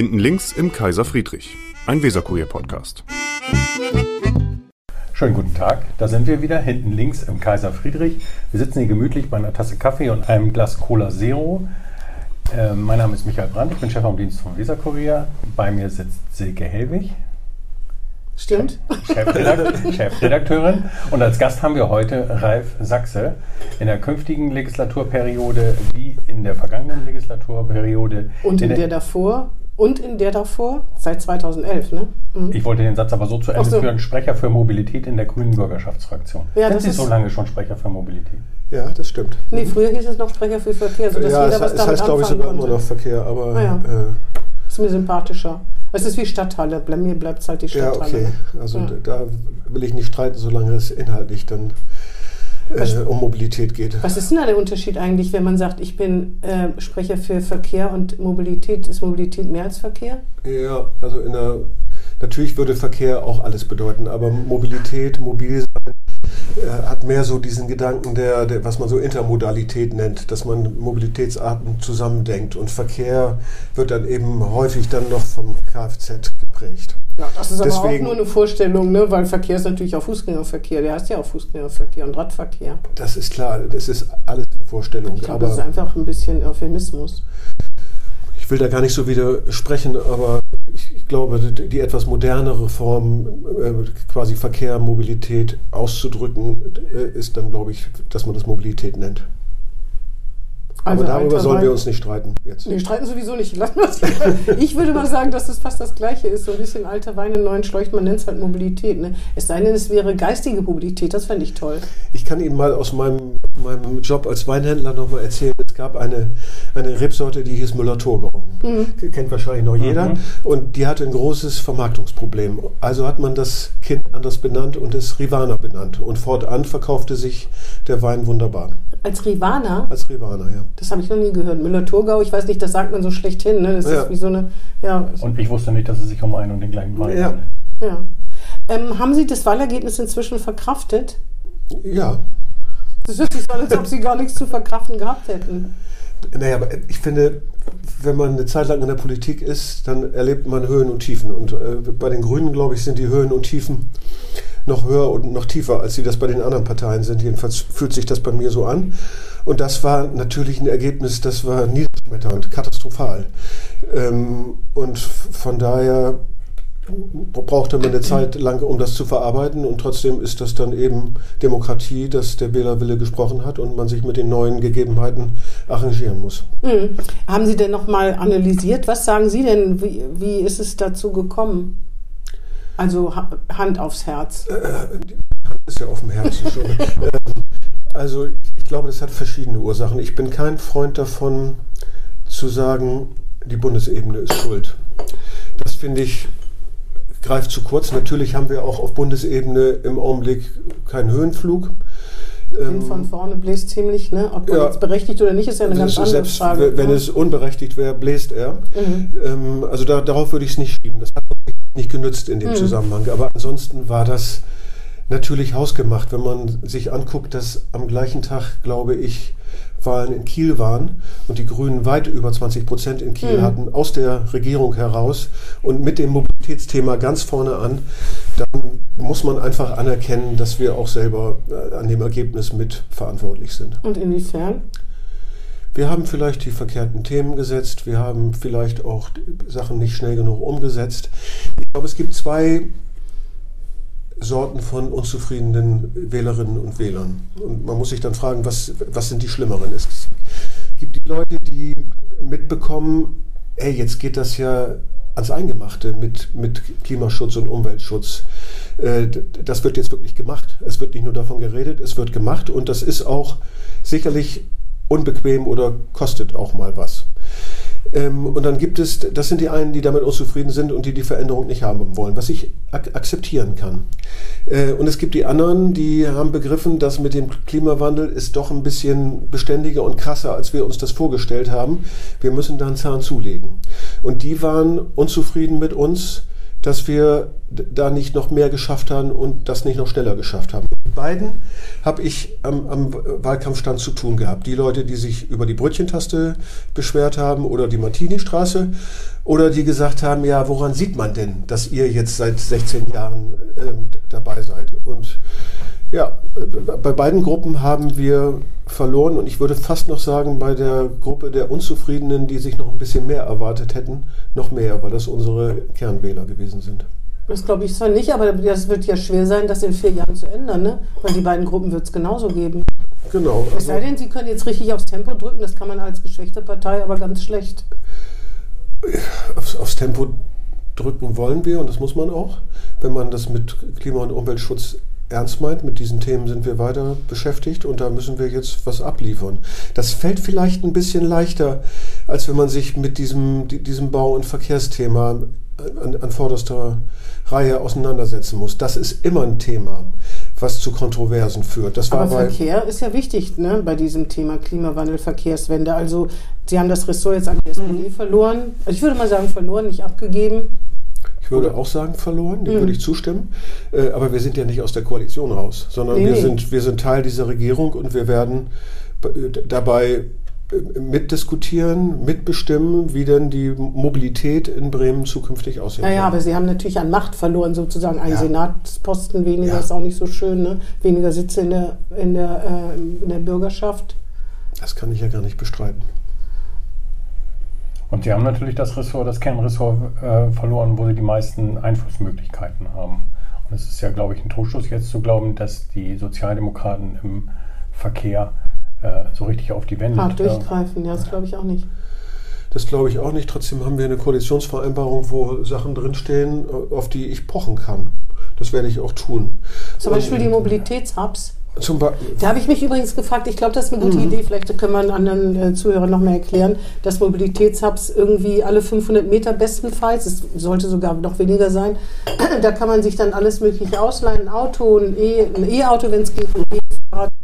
Hinten links im Kaiser Friedrich, ein Weserkurier-Podcast. Schönen guten Tag, da sind wir wieder, hinten links im Kaiser Friedrich. Wir sitzen hier gemütlich bei einer Tasse Kaffee und einem Glas Cola Zero. Äh, mein Name ist Michael Brandt, ich bin Chef am Dienst vom Weserkurier. Bei mir sitzt Silke Helwig. Stimmt. Chefredakt Chefredakteurin. Und als Gast haben wir heute Ralf Sachse. In der künftigen Legislaturperiode wie in der vergangenen Legislaturperiode. Und in, in der, der davor und in der davor, seit 2011, ne? Mhm. Ich wollte den Satz aber so zu Ende so. führen, Sprecher für Mobilität in der Grünen Bürgerschaftsfraktion. Ja, Sind Sie so lange schon Sprecher für Mobilität? Ja, das stimmt. Nee, früher hieß es noch Sprecher für Verkehr, sodass ja, jeder es, was es damit heißt, glaube ich, sogar immer noch Verkehr, aber... Ah, ja. äh, ist mir sympathischer. Es ist wie Stadthalle, bei mir bleibt es halt die Stadthalle. Ja, okay. Also ja. da will ich nicht streiten, solange es inhaltlich dann äh, um Mobilität geht. Was ist denn da der Unterschied eigentlich, wenn man sagt, ich bin äh, Sprecher für Verkehr und Mobilität? Ist Mobilität mehr als Verkehr? Ja, also in der, natürlich würde Verkehr auch alles bedeuten, aber Mobilität, mobil sein, äh, hat mehr so diesen Gedanken der, der, was man so Intermodalität nennt, dass man Mobilitätsarten zusammendenkt und Verkehr wird dann eben häufig dann noch vom Kfz geprägt. Ja, das ist Deswegen, aber auch nur eine Vorstellung, ne? weil Verkehr ist natürlich auch Fußgängerverkehr. Der heißt ja auch Fußgängerverkehr und Radverkehr. Das ist klar, das ist alles eine Vorstellung. Ich glaube, das ist einfach ein bisschen Euphemismus. Ich will da gar nicht so widersprechen, aber ich glaube, die etwas modernere Form, äh, quasi Verkehr, Mobilität auszudrücken, äh, ist dann, glaube ich, dass man das Mobilität nennt. Also Aber darüber sollen wir uns nicht streiten jetzt. Nee, streiten sowieso nicht. ich würde mal sagen, dass das fast das Gleiche ist. So ein bisschen alter Wein in neuen Schläuchen, man nennt es halt Mobilität. Ne? Es sei denn, es wäre geistige Mobilität, das fände ich toll. Ich kann Ihnen mal aus meinem, meinem Job als Weinhändler nochmal erzählen, es gab eine, eine Rebsorte, die hieß Müller-Thurgau. Mhm. Kennt wahrscheinlich noch jeder. Mhm. Und die hatte ein großes Vermarktungsproblem. Also hat man das Kind anders benannt und es Rivana benannt. Und fortan verkaufte sich der Wein wunderbar. Als Rivana? Als Rivana, ja. Das habe ich noch nie gehört. Müller-Thurgau, ich weiß nicht, das sagt man so schlecht hin. Ne? Das ja. ist wie so eine. Ja. Und ich wusste nicht, dass es sich um einen und den gleichen Wein ja. handelt. Ja. Ähm, haben Sie das Wahlergebnis inzwischen verkraftet? Ja. Das hört sich so an, als ob Sie gar nichts zu verkraften gehabt hätten. Naja, aber ich finde, wenn man eine Zeit lang in der Politik ist, dann erlebt man Höhen und Tiefen. Und äh, bei den Grünen, glaube ich, sind die Höhen und Tiefen noch höher und noch tiefer, als sie das bei den anderen Parteien sind. Jedenfalls fühlt sich das bei mir so an. Und das war natürlich ein Ergebnis, das war niederschmetternd, katastrophal. Ähm, und von daher brauchte man eine Zeit lang, um das zu verarbeiten. Und trotzdem ist das dann eben Demokratie, dass der Wählerwille gesprochen hat und man sich mit den neuen Gegebenheiten arrangieren muss. Mhm. Haben Sie denn nochmal analysiert? Was sagen Sie denn? Wie, wie ist es dazu gekommen? Also Hand aufs Herz. Äh, die Hand ist ja auf dem Herzen schon. also ich glaube, das hat verschiedene Ursachen. Ich bin kein Freund davon zu sagen, die Bundesebene ist schuld. Das finde ich greift zu kurz. Natürlich haben wir auch auf Bundesebene im Augenblick keinen Höhenflug. Ähm, von vorne bläst ziemlich, ne? Ob ja, jetzt berechtigt oder nicht, ist ja eine ganz andere selbst, Frage. Wenn ne? es unberechtigt wäre, bläst er. Mhm. Ähm, also da, darauf würde ich es nicht schieben. Das hat nicht genützt in dem mhm. Zusammenhang. Aber ansonsten war das natürlich hausgemacht, wenn man sich anguckt, dass am gleichen Tag, glaube ich, Wahlen in Kiel waren und die Grünen weit über 20 Prozent in Kiel mhm. hatten, aus der Regierung heraus und mit dem Mobilitätsthema ganz vorne an, dann muss man einfach anerkennen, dass wir auch selber äh, an dem Ergebnis mit verantwortlich sind. Und inwiefern? Wir haben vielleicht die verkehrten Themen gesetzt, wir haben vielleicht auch Sachen nicht schnell genug umgesetzt. Ich glaube, es gibt zwei Sorten von unzufriedenen Wählerinnen und Wählern. Und man muss sich dann fragen, was, was sind die schlimmeren? Es gibt die Leute, die mitbekommen, hey, jetzt geht das ja ans Eingemachte mit, mit Klimaschutz und Umweltschutz. Äh, das wird jetzt wirklich gemacht. Es wird nicht nur davon geredet, es wird gemacht und das ist auch sicherlich unbequem oder kostet auch mal was. Ähm, und dann gibt es, das sind die einen, die damit unzufrieden sind und die die Veränderung nicht haben wollen, was ich ak akzeptieren kann. Äh, und es gibt die anderen, die haben begriffen, dass mit dem Klimawandel ist doch ein bisschen beständiger und krasser, als wir uns das vorgestellt haben. Wir müssen da einen Zahn zulegen. Und die waren unzufrieden mit uns, dass wir da nicht noch mehr geschafft haben und das nicht noch schneller geschafft haben. Mit beiden habe ich am, am, Wahlkampfstand zu tun gehabt. Die Leute, die sich über die Brötchentaste beschwert haben oder die Martini-Straße oder die gesagt haben, ja, woran sieht man denn, dass ihr jetzt seit 16 Jahren äh, dabei seid? Und ja, bei beiden Gruppen haben wir verloren und ich würde fast noch sagen, bei der Gruppe der Unzufriedenen, die sich noch ein bisschen mehr erwartet hätten, noch mehr, weil das unsere Kernwähler gewesen sind. Das glaube ich zwar nicht, aber das wird ja schwer sein, das in vier Jahren zu ändern, ne? weil die beiden Gruppen wird es genauso geben. Genau. Es sei denn, Sie können jetzt richtig aufs Tempo drücken, das kann man als geschwächte Partei aber ganz schlecht. Aufs, aufs Tempo drücken wollen wir und das muss man auch, wenn man das mit Klima- und Umweltschutz ernst meint. Mit diesen Themen sind wir weiter beschäftigt und da müssen wir jetzt was abliefern. Das fällt vielleicht ein bisschen leichter, als wenn man sich mit diesem, diesem Bau- und Verkehrsthema an, an vorderster Reihe auseinandersetzen muss. Das ist immer ein Thema, was zu Kontroversen führt. Das war Aber Verkehr ist ja wichtig ne, bei diesem Thema Klimawandel, Verkehrswende. Also Sie haben das Ressort jetzt an die SPD mhm. verloren. Also ich würde mal sagen verloren, nicht abgegeben. Ich würde auch sagen verloren, dem mhm. würde ich zustimmen. Äh, aber wir sind ja nicht aus der Koalition raus, sondern nee, wir. Sind, wir sind Teil dieser Regierung und wir werden dabei mitdiskutieren, mitbestimmen, wie denn die Mobilität in Bremen zukünftig aussehen soll. Ja, aber Sie haben natürlich an Macht verloren, sozusagen. Ein ja. Senatsposten weniger ja. ist auch nicht so schön, ne? weniger Sitze in der, in, der, äh, in der Bürgerschaft. Das kann ich ja gar nicht bestreiten. Und Sie haben natürlich das Ressort, das Kernressort äh, verloren, wo Sie die meisten Einflussmöglichkeiten haben. Und es ist ja, glaube ich, ein Trostschluss jetzt zu glauben, dass die Sozialdemokraten im Verkehr äh, so richtig auf die Wände. Hart durchgreifen, ja, das glaube ich auch nicht. Das glaube ich auch nicht. Trotzdem haben wir eine Koalitionsvereinbarung, wo Sachen drinstehen, äh, auf die ich pochen kann. Das werde ich auch tun. Zum Beispiel die Mobilitätshubs. Da habe ich mich übrigens gefragt, ich glaube, das ist eine gute mhm. Idee, vielleicht können wir anderen äh, Zuhörern noch mehr erklären, dass Mobilitätshubs irgendwie alle 500 Meter bestenfalls, es sollte sogar noch weniger sein, da kann man sich dann alles mögliche ausleihen, ein Auto, ein E-Auto, e wenn es geht, ein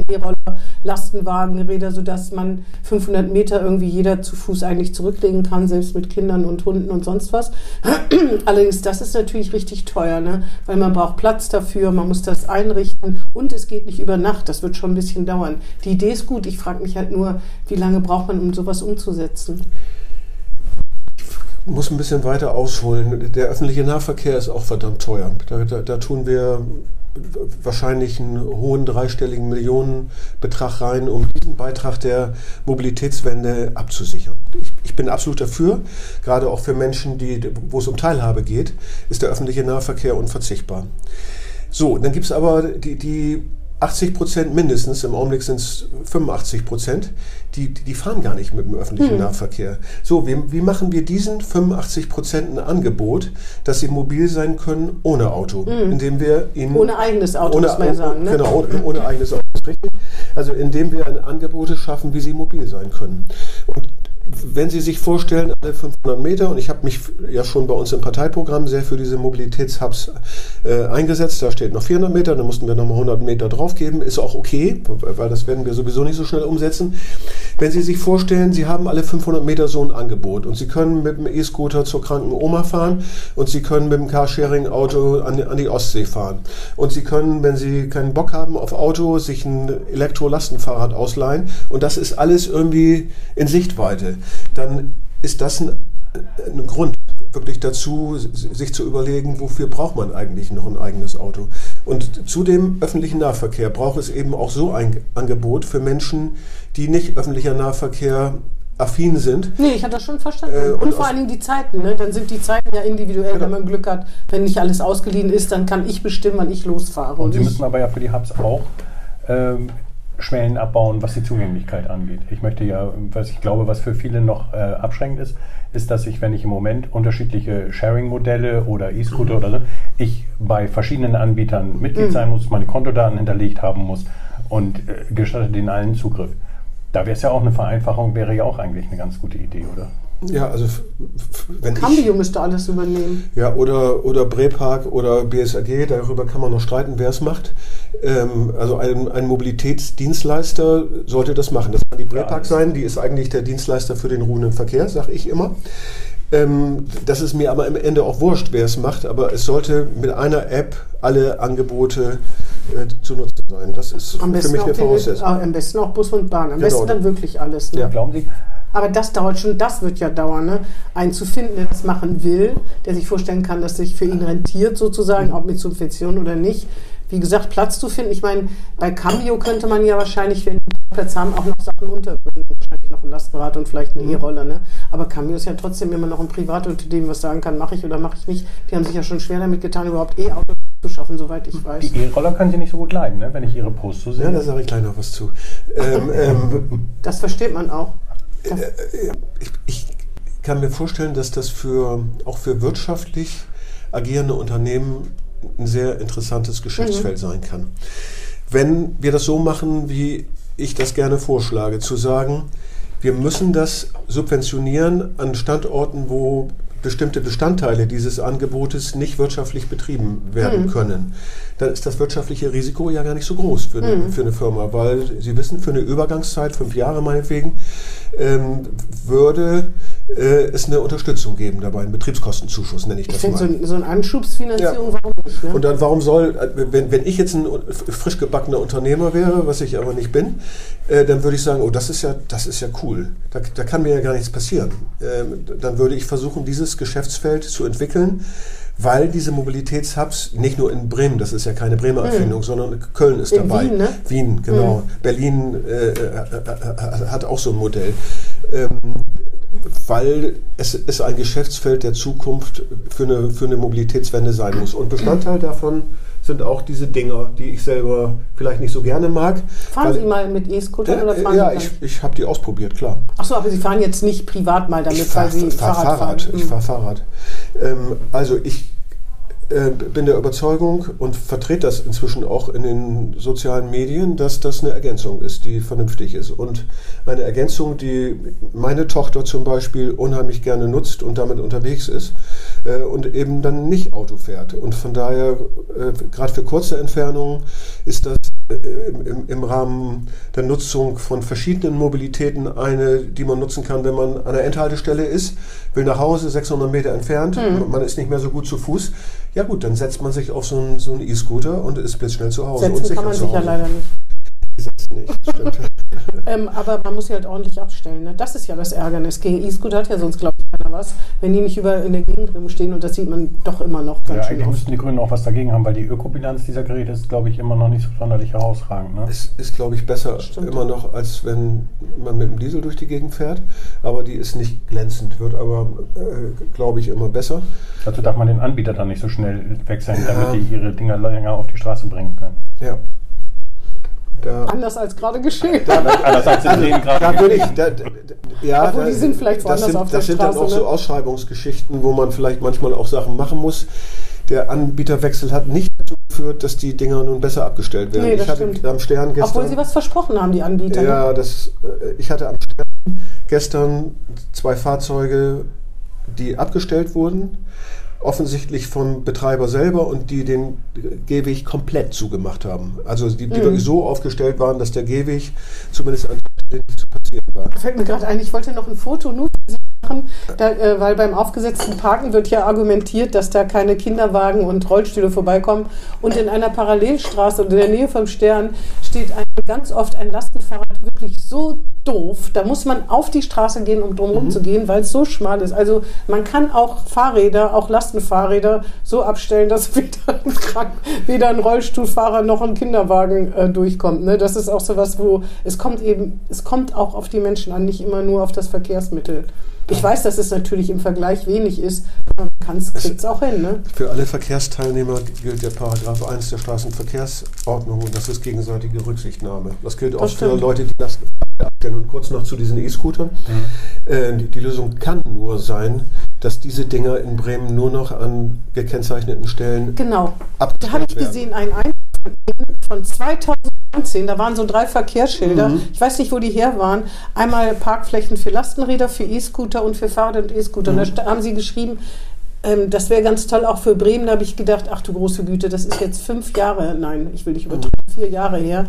E-Fahrrad, ein E-Roller, Lastenwagen, Räder, sodass man 500 Meter irgendwie jeder zu Fuß eigentlich zurücklegen kann, selbst mit Kindern und Hunden und sonst was. Allerdings, das ist natürlich richtig teuer, ne? weil man braucht Platz dafür, man muss das einrichten und es geht nicht über Nacht, das wird schon ein bisschen dauern. Die Idee ist gut, ich frage mich halt nur, wie lange braucht man, um sowas umzusetzen? Muss ein bisschen weiter ausholen. Der öffentliche Nahverkehr ist auch verdammt teuer. Da, da, da tun wir wahrscheinlich einen hohen dreistelligen Millionenbetrag rein, um diesen Beitrag der Mobilitätswende abzusichern. Ich, ich, bin absolut dafür, gerade auch für Menschen, die, wo es um Teilhabe geht, ist der öffentliche Nahverkehr unverzichtbar. So, dann gibt es aber die, die 80 Prozent mindestens, im Augenblick sind es 85 Prozent, die, die fahren gar nicht mit dem öffentlichen hm. Nahverkehr. So, wie, wie machen wir diesen 85 Prozent ein Angebot, dass sie mobil sein können ohne Auto? Hm. Indem wir ihnen. Ohne eigenes Auto, ohne, muss man sagen. Ne? Genau, ohne, ohne eigenes Auto, ist richtig. Also indem wir Angebote schaffen, wie sie mobil sein können. Und wenn Sie sich vorstellen, alle 500 Meter, und ich habe mich ja schon bei uns im Parteiprogramm sehr für diese Mobilitätshubs äh, eingesetzt, da steht noch 400 Meter, dann mussten wir nochmal 100 Meter draufgeben, ist auch okay, weil das werden wir sowieso nicht so schnell umsetzen. Wenn Sie sich vorstellen, Sie haben alle 500 Meter so ein Angebot und Sie können mit dem E-Scooter zur kranken Oma fahren und Sie können mit dem Carsharing-Auto an, an die Ostsee fahren und Sie können, wenn Sie keinen Bock haben auf Auto, sich ein Elektrolastenfahrrad ausleihen und das ist alles irgendwie in Sichtweite dann ist das ein, ein Grund wirklich dazu, sich zu überlegen, wofür braucht man eigentlich noch ein eigenes Auto. Und zu dem öffentlichen Nahverkehr braucht es eben auch so ein Angebot für Menschen, die nicht öffentlicher Nahverkehr affin sind. Nee, ich hatte das schon verstanden. Äh, und, und, vor allen Dingen die Zeiten. Ne? Dann sind die Zeiten ja individuell, genau. wenn man Glück hat. Wenn nicht alles ausgeliehen ist, dann kann ich bestimmen, wann ich losfahre. Und, und Sie müssen aber ja für die Hubs auch ähm, Schwellen abbauen, was die Zugänglichkeit angeht. Ich möchte ja, was ich glaube, was für viele noch äh, abschränkend ist, ist, dass ich, wenn ich im Moment unterschiedliche Sharing-Modelle oder E-Scooter oder so, ich bei verschiedenen Anbietern Mitglied mhm. sein muss, meine Kontodaten hinterlegt haben muss und äh, gestattet den allen Zugriff. Da wäre es ja auch eine Vereinfachung, wäre ja auch eigentlich eine ganz gute Idee, oder? Ja, also wenn Cambio ich, müsste alles übernehmen. Ja, oder, oder Brepark oder BSAG, darüber kann man noch streiten, wer es macht. Ähm, also ein, ein, Mobilitätsdienstleister sollte das machen. Das kann die Brepark sein, die ist eigentlich der Dienstleister für den ruhenden Verkehr, sage ich immer. Ähm, das ist mir aber am Ende auch wurscht, wer es macht, aber es sollte mit einer App alle Angebote äh, zu nutzen sein. Das ist am für mich eine Voraussetzung. Die, am besten auch Bus und Bahn. Am genau. besten dann wirklich alles. Ne? Ja, glauben Sie? Aber das dauert schon, das wird ja dauern, ne? einen zu finden, der das machen will, der sich vorstellen kann, dass sich für ihn rentiert sozusagen, ob mit Subvention oder nicht. Wie gesagt, Platz zu finden. Ich meine, bei Cambio könnte man ja wahrscheinlich, wenn die Platz haben, auch noch Sachen unterbringen. Wahrscheinlich noch ein Lastenrad und vielleicht eine. E-Roller. Ne? Aber Cambio ist ja trotzdem immer noch ein Privatunternehmen, was sagen kann, mache ich oder mache ich nicht. Die haben sich ja schon schwer damit getan, überhaupt E-Autos zu schaffen, soweit ich weiß. Die E-Roller können Sie nicht so gut leiden, ne? wenn ich Ihre Post so sehe. Ja, da sage ich gleich noch was zu. Ähm, ähm, das versteht man auch. Äh, ich, ich, kann mir vorstellen, dass das für, auch für wirtschaftlich agierende Unternehmen ein sehr interessantes Geschäftsfeld mhm. sein kann. Wenn wir das so machen, wie ich das gerne vorschlage, zu sagen, wir müssen das subventionieren an Standorten, wo bestimmte Bestandteile dieses Angebotes nicht wirtschaftlich betrieben werden mhm. können, dann ist das wirtschaftliche Risiko ja gar nicht so groß für eine, mhm. für eine Firma, weil Sie wissen, für eine Übergangszeit, fünf Jahre meinetwegen, ähm, würde äh, es eine Unterstützung geben dabei, einen Betriebskostenzuschuss nenne ich das ich mal. So, so eine Anschubsfinanzierung, ja. warum nicht? Ne? Und dann warum soll, äh, wenn, wenn ich jetzt ein frisch gebackener Unternehmer wäre, was ich aber nicht bin, äh, dann würde ich sagen, oh, das ist ja, das ist ja cool. Da, da kann mir ja gar nichts passieren. Ähm, dann würde ich versuchen, dieses Geschäftsfeld zu entwickeln, weil diese Mobilitätshubs nicht nur in Bremen, das ist ja keine Bremer hm. Erfindung, mhm. sondern Köln ist in dabei. Wien, ne? Wien, genau. Mhm. Berlin äh, hat auch so ein Modell. Ähm, weil es ist ein Geschäftsfeld der Zukunft für eine, für eine Mobilitätswende sein muss. Und Bestandteil davon sind auch diese Dinger, die ich selber vielleicht nicht so gerne mag. Fahren Sie mal mit E-Scootern äh, oder fahren Ja, ich, ich habe die ausprobiert, klar. Achso, aber Sie fahren jetzt nicht privat mal damit, ich fahr, weil Sie fahr Fahrrad, Fahrrad fahren. Ich fahre Fahrrad. Ähm, also ich äh, bin der Überzeugung und vertrete das inzwischen auch in den sozialen Medien, dass das eine Ergänzung ist, die vernünftig ist. Und eine Ergänzung, die meine Tochter zum Beispiel unheimlich gerne nutzt und damit unterwegs ist äh, und eben dann nicht Auto fährt. Und von daher, äh, gerade für kurze Entfernungen, ist das im, im, Rahmen der Nutzung von verschiedenen Mobilitäten eine, die man nutzen kann, wenn man an der Endhaltestelle ist, will nach Hause, 600 Meter entfernt, mhm. man ist nicht mehr so gut zu Fuß ja gut, dann setzt man sich auf so einen so E-Scooter und ist blitzschnell zu Hause. Setzen kann man sich ja leider nicht. Gesetz nicht, stimmt. Ähm, aber man muss sie halt ordentlich abstellen. Ne? Das ist ja das Ärgernis. Gegen E-Scooter hat ja sonst, glaube ich, keiner was. Wenn die nicht über in der Gegend drin stehen und das sieht man doch immer noch ganz ja, schön. Eigentlich müssten die Grünen auch was dagegen haben, weil die Ökobilanz dieser Geräte ist, glaube ich, immer noch nicht so sonderlich herausragend. Ne? Es ist, glaube ich, besser immer noch, als wenn man mit dem Diesel durch die Gegend fährt. Aber die ist nicht glänzend, wird aber, äh, glaube ich, immer besser. Dazu darf man den Anbieter dann nicht so schnell wechseln, ja. damit die ihre Dinger länger auf die Straße bringen können. Ja. Da, anders als gerade geschehen. Da, anders als in Bremen gerade. Da würde ich, da, ja, Obwohl, die sind vielleicht woanders sind, auf der Das sind dann auch ne? so Ausschreibungsgeschichten, wo man vielleicht manchmal auch Sachen machen muss. Der Anbieterwechsel hat nicht dazu geführt, dass die Dinger nun besser abgestellt werden. Nee, das ich hatte stimmt. am Stern gestern. Obwohl sie was versprochen haben, die Anbieter. Ja, ne? das, äh, ich hatte am Stern gestern zwei Fahrzeuge, die abgestellt wurden offensichtlich vom Betreiber selber und die den Gehweg komplett zugemacht haben. Also die, die mhm. so aufgestellt waren, dass der Gehweg zumindest an der nicht zu passieren war. Fällt mir gerade ein, ich wollte noch ein Foto nur machen, da, äh, weil beim aufgesetzten Parken wird ja argumentiert, dass da keine Kinderwagen und Rollstühle vorbeikommen. Und in einer Parallelstraße und in der Nähe vom Stern steht ein, ganz oft ein Lastenfahrrad wirklich so doof. Da muss man auf die Straße gehen, um drumherum mhm. zu gehen, weil es so schmal ist. Also man kann auch Fahrräder, auch Lastenfahrräder so abstellen, dass weder ein, Krank weder ein Rollstuhlfahrer noch ein Kinderwagen äh, durchkommt. Ne? Das ist auch so was, wo es kommt eben, es kommt auch auf die Menschen an, nicht immer nur auf das Verkehrsmittel. Ich weiß, dass es natürlich im Vergleich wenig ist, aber man kriegt es auch hin. Ne? Für alle Verkehrsteilnehmer gilt der Paragraph 1 der Straßenverkehrsordnung und das ist gegenseitige Rücksichtnahme. Das gilt das auch stimmt. für Leute, die das abstellen. Und kurz noch zu diesen E-Scootern. Mhm. Äh, die, die, Lösung kann nur sein, dass diese Dinger in Bremen nur noch an gekennzeichneten Stellen Genau. Da habe ich gesehen, ein Eintrag von 2019, da waren so drei Verkehrsschilder. Mhm. Ich weiß nicht, wo die her waren. Einmal Parkflächen für Lastenräder, für E-Scooter und für Fahrrad und E-Scooter. Mhm. Da haben sie geschrieben, ähm, das wäre ganz toll auch für Bremen. Da habe ich gedacht, ach du große Güte, das ist jetzt fünf Jahre, nein, ich will nicht übertreiben, vier Jahre her.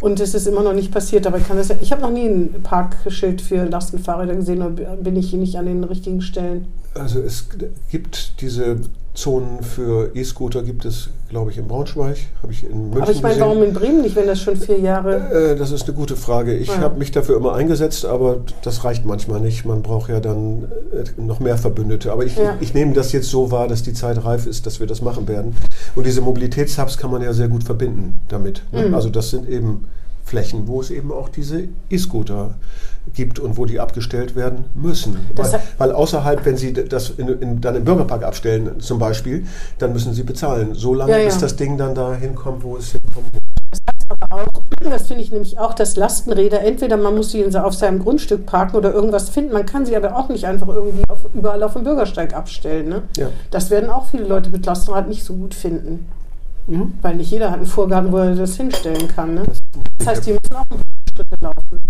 Und es ist immer noch nicht passiert. Aber kann das ich habe noch nie ein Parkschild für Lastenfahrräder gesehen oder bin ich nicht an den richtigen Stellen. Also es gibt diese Zonen für E-Scooter gibt es, glaube ich, in Braunschweig. Habe ich in München Aber ich meine, warum in Bremen nicht, wenn das schon vier Jahre. Äh, das ist eine gute Frage. Ich ja. habe mich dafür immer eingesetzt, aber das reicht manchmal nicht. Man braucht ja dann äh, noch mehr Verbündete. Aber ich, ja. ich, ich nehme das jetzt so wahr, dass die Zeit reif ist, dass wir das machen werden. Und diese Mobilitätshubs kann man ja sehr gut verbinden damit. Ne? Mhm. Also das sind eben Flächen, wo es eben auch diese E-Scooter gibt und wo die abgestellt werden müssen. Weil, weil, außerhalb, wenn Sie das in, in, dann im Bürgerpark abstellen zum Beispiel, dann müssen Sie bezahlen. So lange, ja, ja. bis das Ding dann da hinkommt, wo es hinkommt. Das heißt aber auch, das finde ich nämlich auch, dass Lastenräder, entweder man muss sie auf seinem Grundstück parken oder irgendwas finden, man kann sie aber auch nicht einfach irgendwie auf, überall auf dem Bürgersteig abstellen. Ne? Ja. Das werden auch viele Leute mit Lastenrad nicht so gut finden. Mhm. Weil nicht jeder hat einen Vorgarten, wo er das hinstellen kann. Ne? Das heißt, die müssen auch Schritte laufen.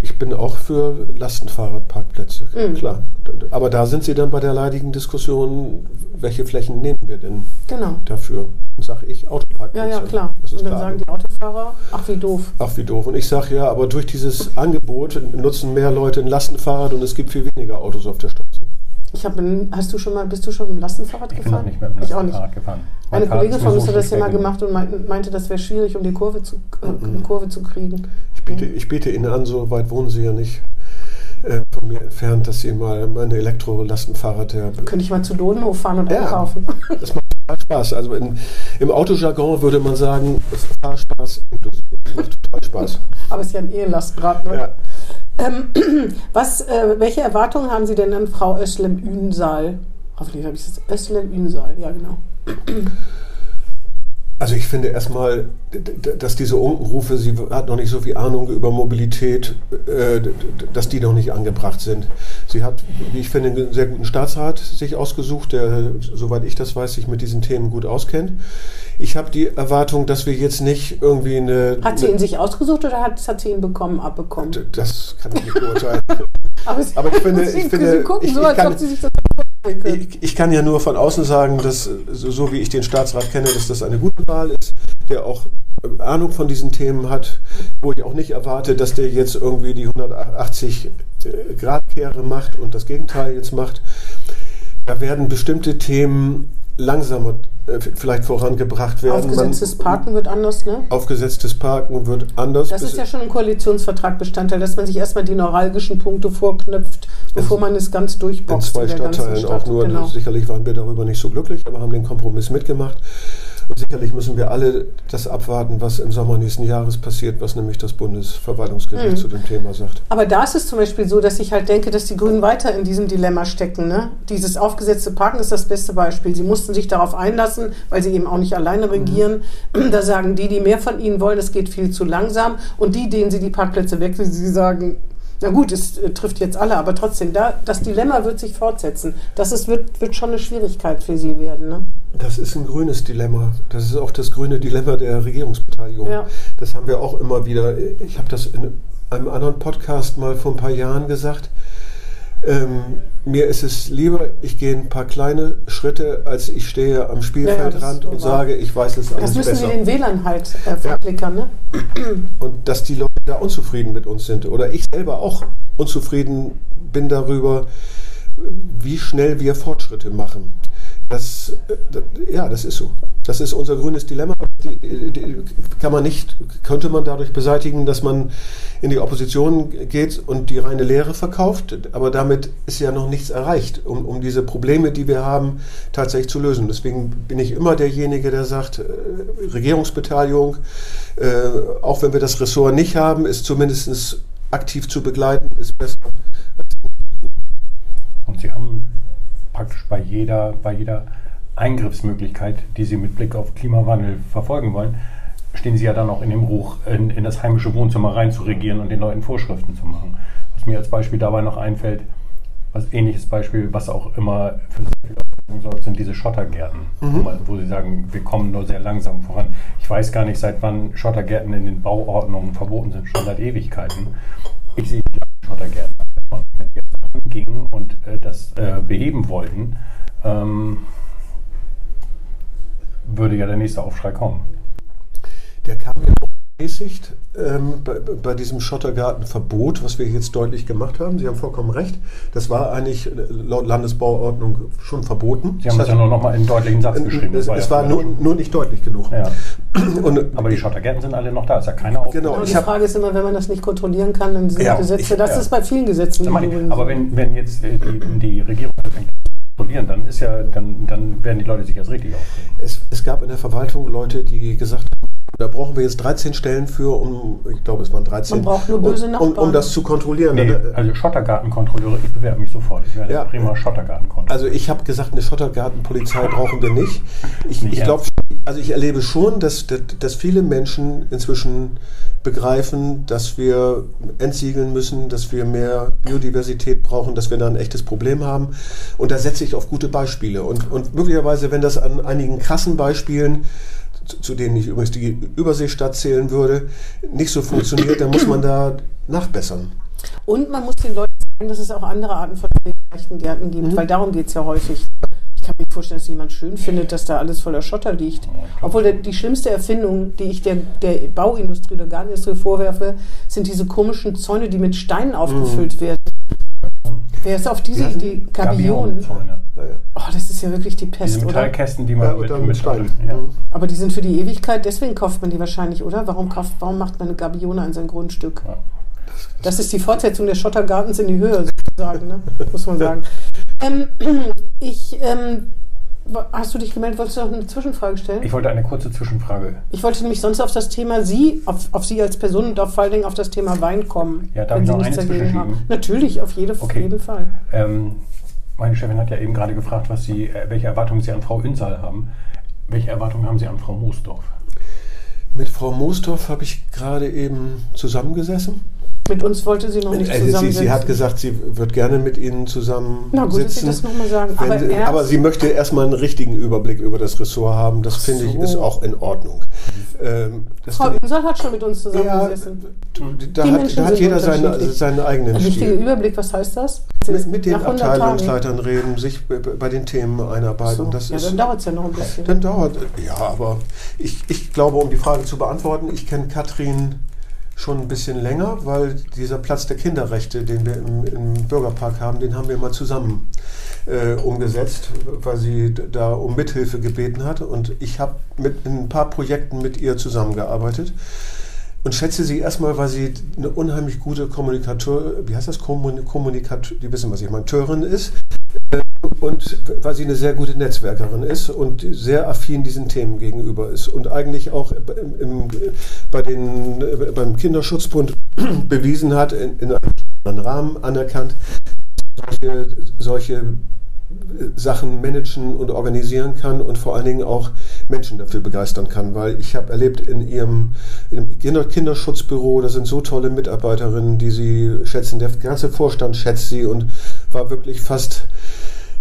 Ich bin auch für Lastenfahrradparkplätze, mhm. klar. Aber da sind Sie dann bei der leidigen Diskussion, welche Flächen nehmen wir denn genau. dafür? Dann sage ich Autoparkplätze. Ja, ja, klar. Und dann klar. sagen die Autofahrer, ach wie doof. Ach wie doof. Und ich sage ja, aber durch dieses Angebot nutzen mehr Leute ein Lastenfahrrad und es gibt viel weniger Autos auf der Straße. Ich habe, hast du schon mal, bist du schon mit dem Lastenfahrrad ich gefahren? Ich bin noch nicht mit dem Lastenfahrrad gefahren. Eine Kollegin von uns hat das ja mal gemacht und meinte, das wäre schwierig, um die Kurve zu, äh, mhm. Kurve zu kriegen. Ich biete, ich biete Ihnen an, so weit wohnen Sie ja nicht äh, von mir entfernt, dass Sie mal meine Elektro-Lastenfahrrad... Könnte ich mal zu Dodenhof fahren und ja, einkaufen. Das macht total Spaß. Also in, im Autojargon würde man sagen, Fahrspaß inklusive. Das macht total Spaß. Aber es ist ja ein Ehelastrad, ne? Ja. Ähm, was, äh, welche Erwartungen haben Sie denn an Frau Özlem-Ünsal? Hoffentlich habe ich das. Özlem-Ünsal, ja genau. Also ich finde erstmal, dass diese Unkenrufe, sie hat noch nicht so viel Ahnung über Mobilität, äh, dass die noch nicht angebracht sind. Sie hat, wie ich finde, einen sehr guten Staatsrat sich ausgesucht, der, soweit ich das weiß, sich mit diesen Themen gut auskennt. Ich habe die Erwartung, dass wir jetzt nicht irgendwie eine... Hat sie ihn sich ausgesucht oder hat, hat sie ihn bekommen, abbekommen? Das kann ich nicht beurteilen. Aber, Aber, ich finde... Ich, finde, gucken, ich, so, ich, kann, ich, ich, kann ja nur von außen sagen, dass so, wie ich den Staatsrat kenne, dass das eine gute Wahl ist, der auch äh, Ahnung von diesen Themen hat, wo ich auch nicht erwarte, dass der jetzt irgendwie die 180 äh, Grad Kehre macht und das Gegenteil jetzt macht. Da werden bestimmte Themen langsamer äh, vielleicht vorangebracht werden. Aufgesetztes Parken wird anders, ne? Aufgesetztes Parken wird anders. Das ist ja schon ein Koalitionsvertrag Bestandteil, dass man sich erstmal die neuralgischen Punkte vorknüpft, bevor man es ganz durchboxt. In zwei Stadtteilen Stadt. auch nur. Genau. Sicherlich waren wir darüber nicht so glücklich, aber haben den Kompromiss mitgemacht. Sicherlich müssen wir alle das abwarten, was im Sommer nächsten Jahres passiert, was nämlich das Bundesverwaltungsgericht mhm. zu dem Thema sagt. Aber da ist es zum Beispiel so, dass ich halt denke, dass die Grünen weiter in diesem Dilemma stecken. Ne? Dieses aufgesetzte Parken ist das beste Beispiel. Sie mussten sich darauf einlassen, weil sie eben auch nicht alleine mhm. regieren. Mhm. Da sagen die, die mehr von ihnen wollen, es geht viel zu langsam. Und die, denen sie die Parkplätze wechseln, sie sagen, na gut, es äh, trifft jetzt alle, aber trotzdem, da, das Dilemma wird sich fortsetzen. Das ist, wird, wird schon eine Schwierigkeit für Sie werden. Ne? Das ist ein grünes Dilemma. Das ist auch das grüne Dilemma der Regierungsbeteiligung. Ja. Das haben wir auch immer wieder. Ich habe das in einem anderen Podcast mal vor ein paar Jahren gesagt. Ähm, mir ist es lieber, ich gehe ein paar kleine Schritte, als ich stehe am Spielfeldrand ja, und sage, ich weiß es alles besser. Das müssen Sie den Wählern halt äh, verklickern, ja. ne? Und dass die Leute da unzufrieden mit uns sind oder ich selber auch unzufrieden bin darüber, wie schnell wir Fortschritte machen. Das, äh, ja, das ist so. Das ist unser grünes Dilemma. Die, die, kann man nicht, könnte man dadurch beseitigen, dass man in die Opposition geht und die reine Lehre verkauft. Aber damit ist ja noch nichts erreicht, um, um diese Probleme, die wir haben, tatsächlich zu lösen. Deswegen bin ich immer derjenige, der sagt, äh, Regierungsbeteiligung, äh, auch wenn wir das Ressort nicht haben, ist zumindest aktiv zu begleiten, ist besser. Praktisch bei jeder, bei jeder Eingriffsmöglichkeit, die Sie mit Blick auf Klimawandel verfolgen wollen, stehen Sie ja dann auch in dem Ruch, in, in das heimische Wohnzimmer reinzuregieren und den Leuten Vorschriften zu machen. Was mir als Beispiel dabei noch einfällt, was ähnliches Beispiel, was auch immer für sehr viel Aufmerksamkeit sorgt, sind diese Schottergärten, mhm. wo, Sie sagen, wir kommen nur sehr langsam voran. Ich weiß gar nicht, seit wann Schottergärten in den Bauordnungen verboten sind, schon seit Ewigkeiten. Ich sehe Schottergärten gingen und äh, das äh, beheben wollten, ähm, würde ja der nächste Aufschrei kommen. Der kam ja gemäßigt ähm, bei, bei, diesem Schottergartenverbot, was wir jetzt deutlich gemacht haben. Sie haben vollkommen recht. Das war eigentlich äh, laut Landesbauordnung schon verboten. Sie haben es ja nur noch mal in deutlichen Satz geschrieben. Es, war, es ja war nur, nur, nicht deutlich genug. Ja. Und, Aber die Schottergärten sind alle noch da. Ist ja keiner auf. Genau. die Frage ist immer, wenn man das nicht kontrollieren kann, dann sind ja, Gesetze. Ich, das ist bei vielen Gesetzen. Aber wenn, wenn jetzt die, die Regierung kontrollieren, dann ist ja, dann, dann werden die Leute sich erst richtig aufregen. Es, es gab in der Verwaltung Leute, die gesagt haben, da brauchen wir jetzt 13 Stellen für, um, ich glaube, es waren 13. Man braucht nur böse Nachbarn. Um, um das zu kontrollieren. Nee, also Schottergartenkontrolleure, ich bewerbe mich sofort. Ich werde ja, prima Schottergartenkontrolleure. Also ich habe gesagt, eine Schottergartenpolizei brauchen wir nicht. Ich, ich glaube, also ich erlebe schon, dass, dass, dass viele Menschen inzwischen begreifen, dass wir entsiegeln müssen, dass wir mehr Biodiversität brauchen, dass wir da ein echtes Problem haben. Und da setze ich auf gute Beispiele. Und, und möglicherweise, wenn das an einigen krassen Beispielen zu denen ich übrigens die Überseestadt zählen würde, nicht so funktioniert, dann muss man da nachbessern. Und man muss den Leuten sagen, dass es auch andere Arten von pflegeleichten Gärten gibt, mhm. weil darum geht es ja häufig. Ich kann mir vorstellen, dass jemand schön findet, dass da alles voller Schotter liegt. Obwohl der, die schlimmste Erfindung, die ich der, der Bauindustrie oder Gartenindustrie vorwerfe, sind diese komischen Zäune, die mit Steinen aufgefüllt mhm. werden. Wer ist auf diese Idee? Gabion. Oh, das ist ja wirklich die Pest, Diese Metallkästen, die man ja, mit, mit Stein. Ja. Mhm. Aber die sind für die Ewigkeit, deswegen kauft man die wahrscheinlich, oder? Warum, kauft, warum macht man eine Gabione an sein Grundstück? Ja. Das ist die Fortsetzung des Schottergartens in die Höhe, sozusagen, ne? muss man sagen. Ähm, ich, ähm, hast du dich gemeldet? Wolltest du noch eine Zwischenfrage stellen? Ich wollte eine kurze Zwischenfrage. Ich wollte nämlich sonst auf das Thema Sie, auf, auf Sie als Person und auf vor allen Dingen auf das Thema Wein kommen. Ja, darf ich noch eines haben. Natürlich, auf, jede, okay. jeden Fall. Ähm, meine Chefin hat ja eben gerade gefragt, was Sie, äh, welche Erwartungen Sie an Frau Ünsal haben. Welche Erwartungen haben Sie an Frau Moosdorf? Mit Frau Moosdorf habe ich gerade eben zusammengesessen. Mit uns wollte sie noch nicht also zusammen. Sie, sie, hat gesagt, sie wird gerne mit Ihnen zusammen Na gut, sitzen. dass Sie das nochmal sagen. Aber, sie, aber, sie möchte erstmal einen richtigen Überblick über das Ressort haben. Das finde ich ist auch in Ordnung. Ähm, Frau Ünsal hat schon mit uns zusammengesessen. Ja, da, hat, da hat, jeder seine, seinen eigenen Ein richtiger Überblick, was heißt das? Mit, mit den Abteilungsleitern reden, sich bei den Themen einarbeiten. So. Das ja, dann dauert es ja noch ein bisschen. Dann dauert, ja, aber ich, ich glaube, um die Frage zu beantworten, ich kenne Katrin schon ein bisschen länger, weil dieser Platz der Kinderrechte, den wir im, im Bürgerpark haben, den haben wir mal zusammen äh, umgesetzt, weil sie da um Mithilfe gebeten hat. Und ich habe mit ein paar Projekten mit ihr zusammengearbeitet und schätze sie erstmal, weil sie eine unheimlich gute Kommunikator, wie heißt das, Kommunikator, die wissen, was ich meine, Törin ist. Äh, und weil sie eine sehr gute Netzwerkerin ist und sehr affin diesen Themen gegenüber ist und eigentlich auch im, im, bei den, beim Kinderschutzbund bewiesen hat, in, in einem Rahmen anerkannt, solche, solche Sachen managen und organisieren kann und vor allen Dingen auch Menschen dafür begeistern kann. Weil ich habe erlebt in ihrem in Kinder Kinderschutzbüro, da sind so tolle Mitarbeiterinnen, die sie schätzen. Der ganze Vorstand schätzt sie und war wirklich fast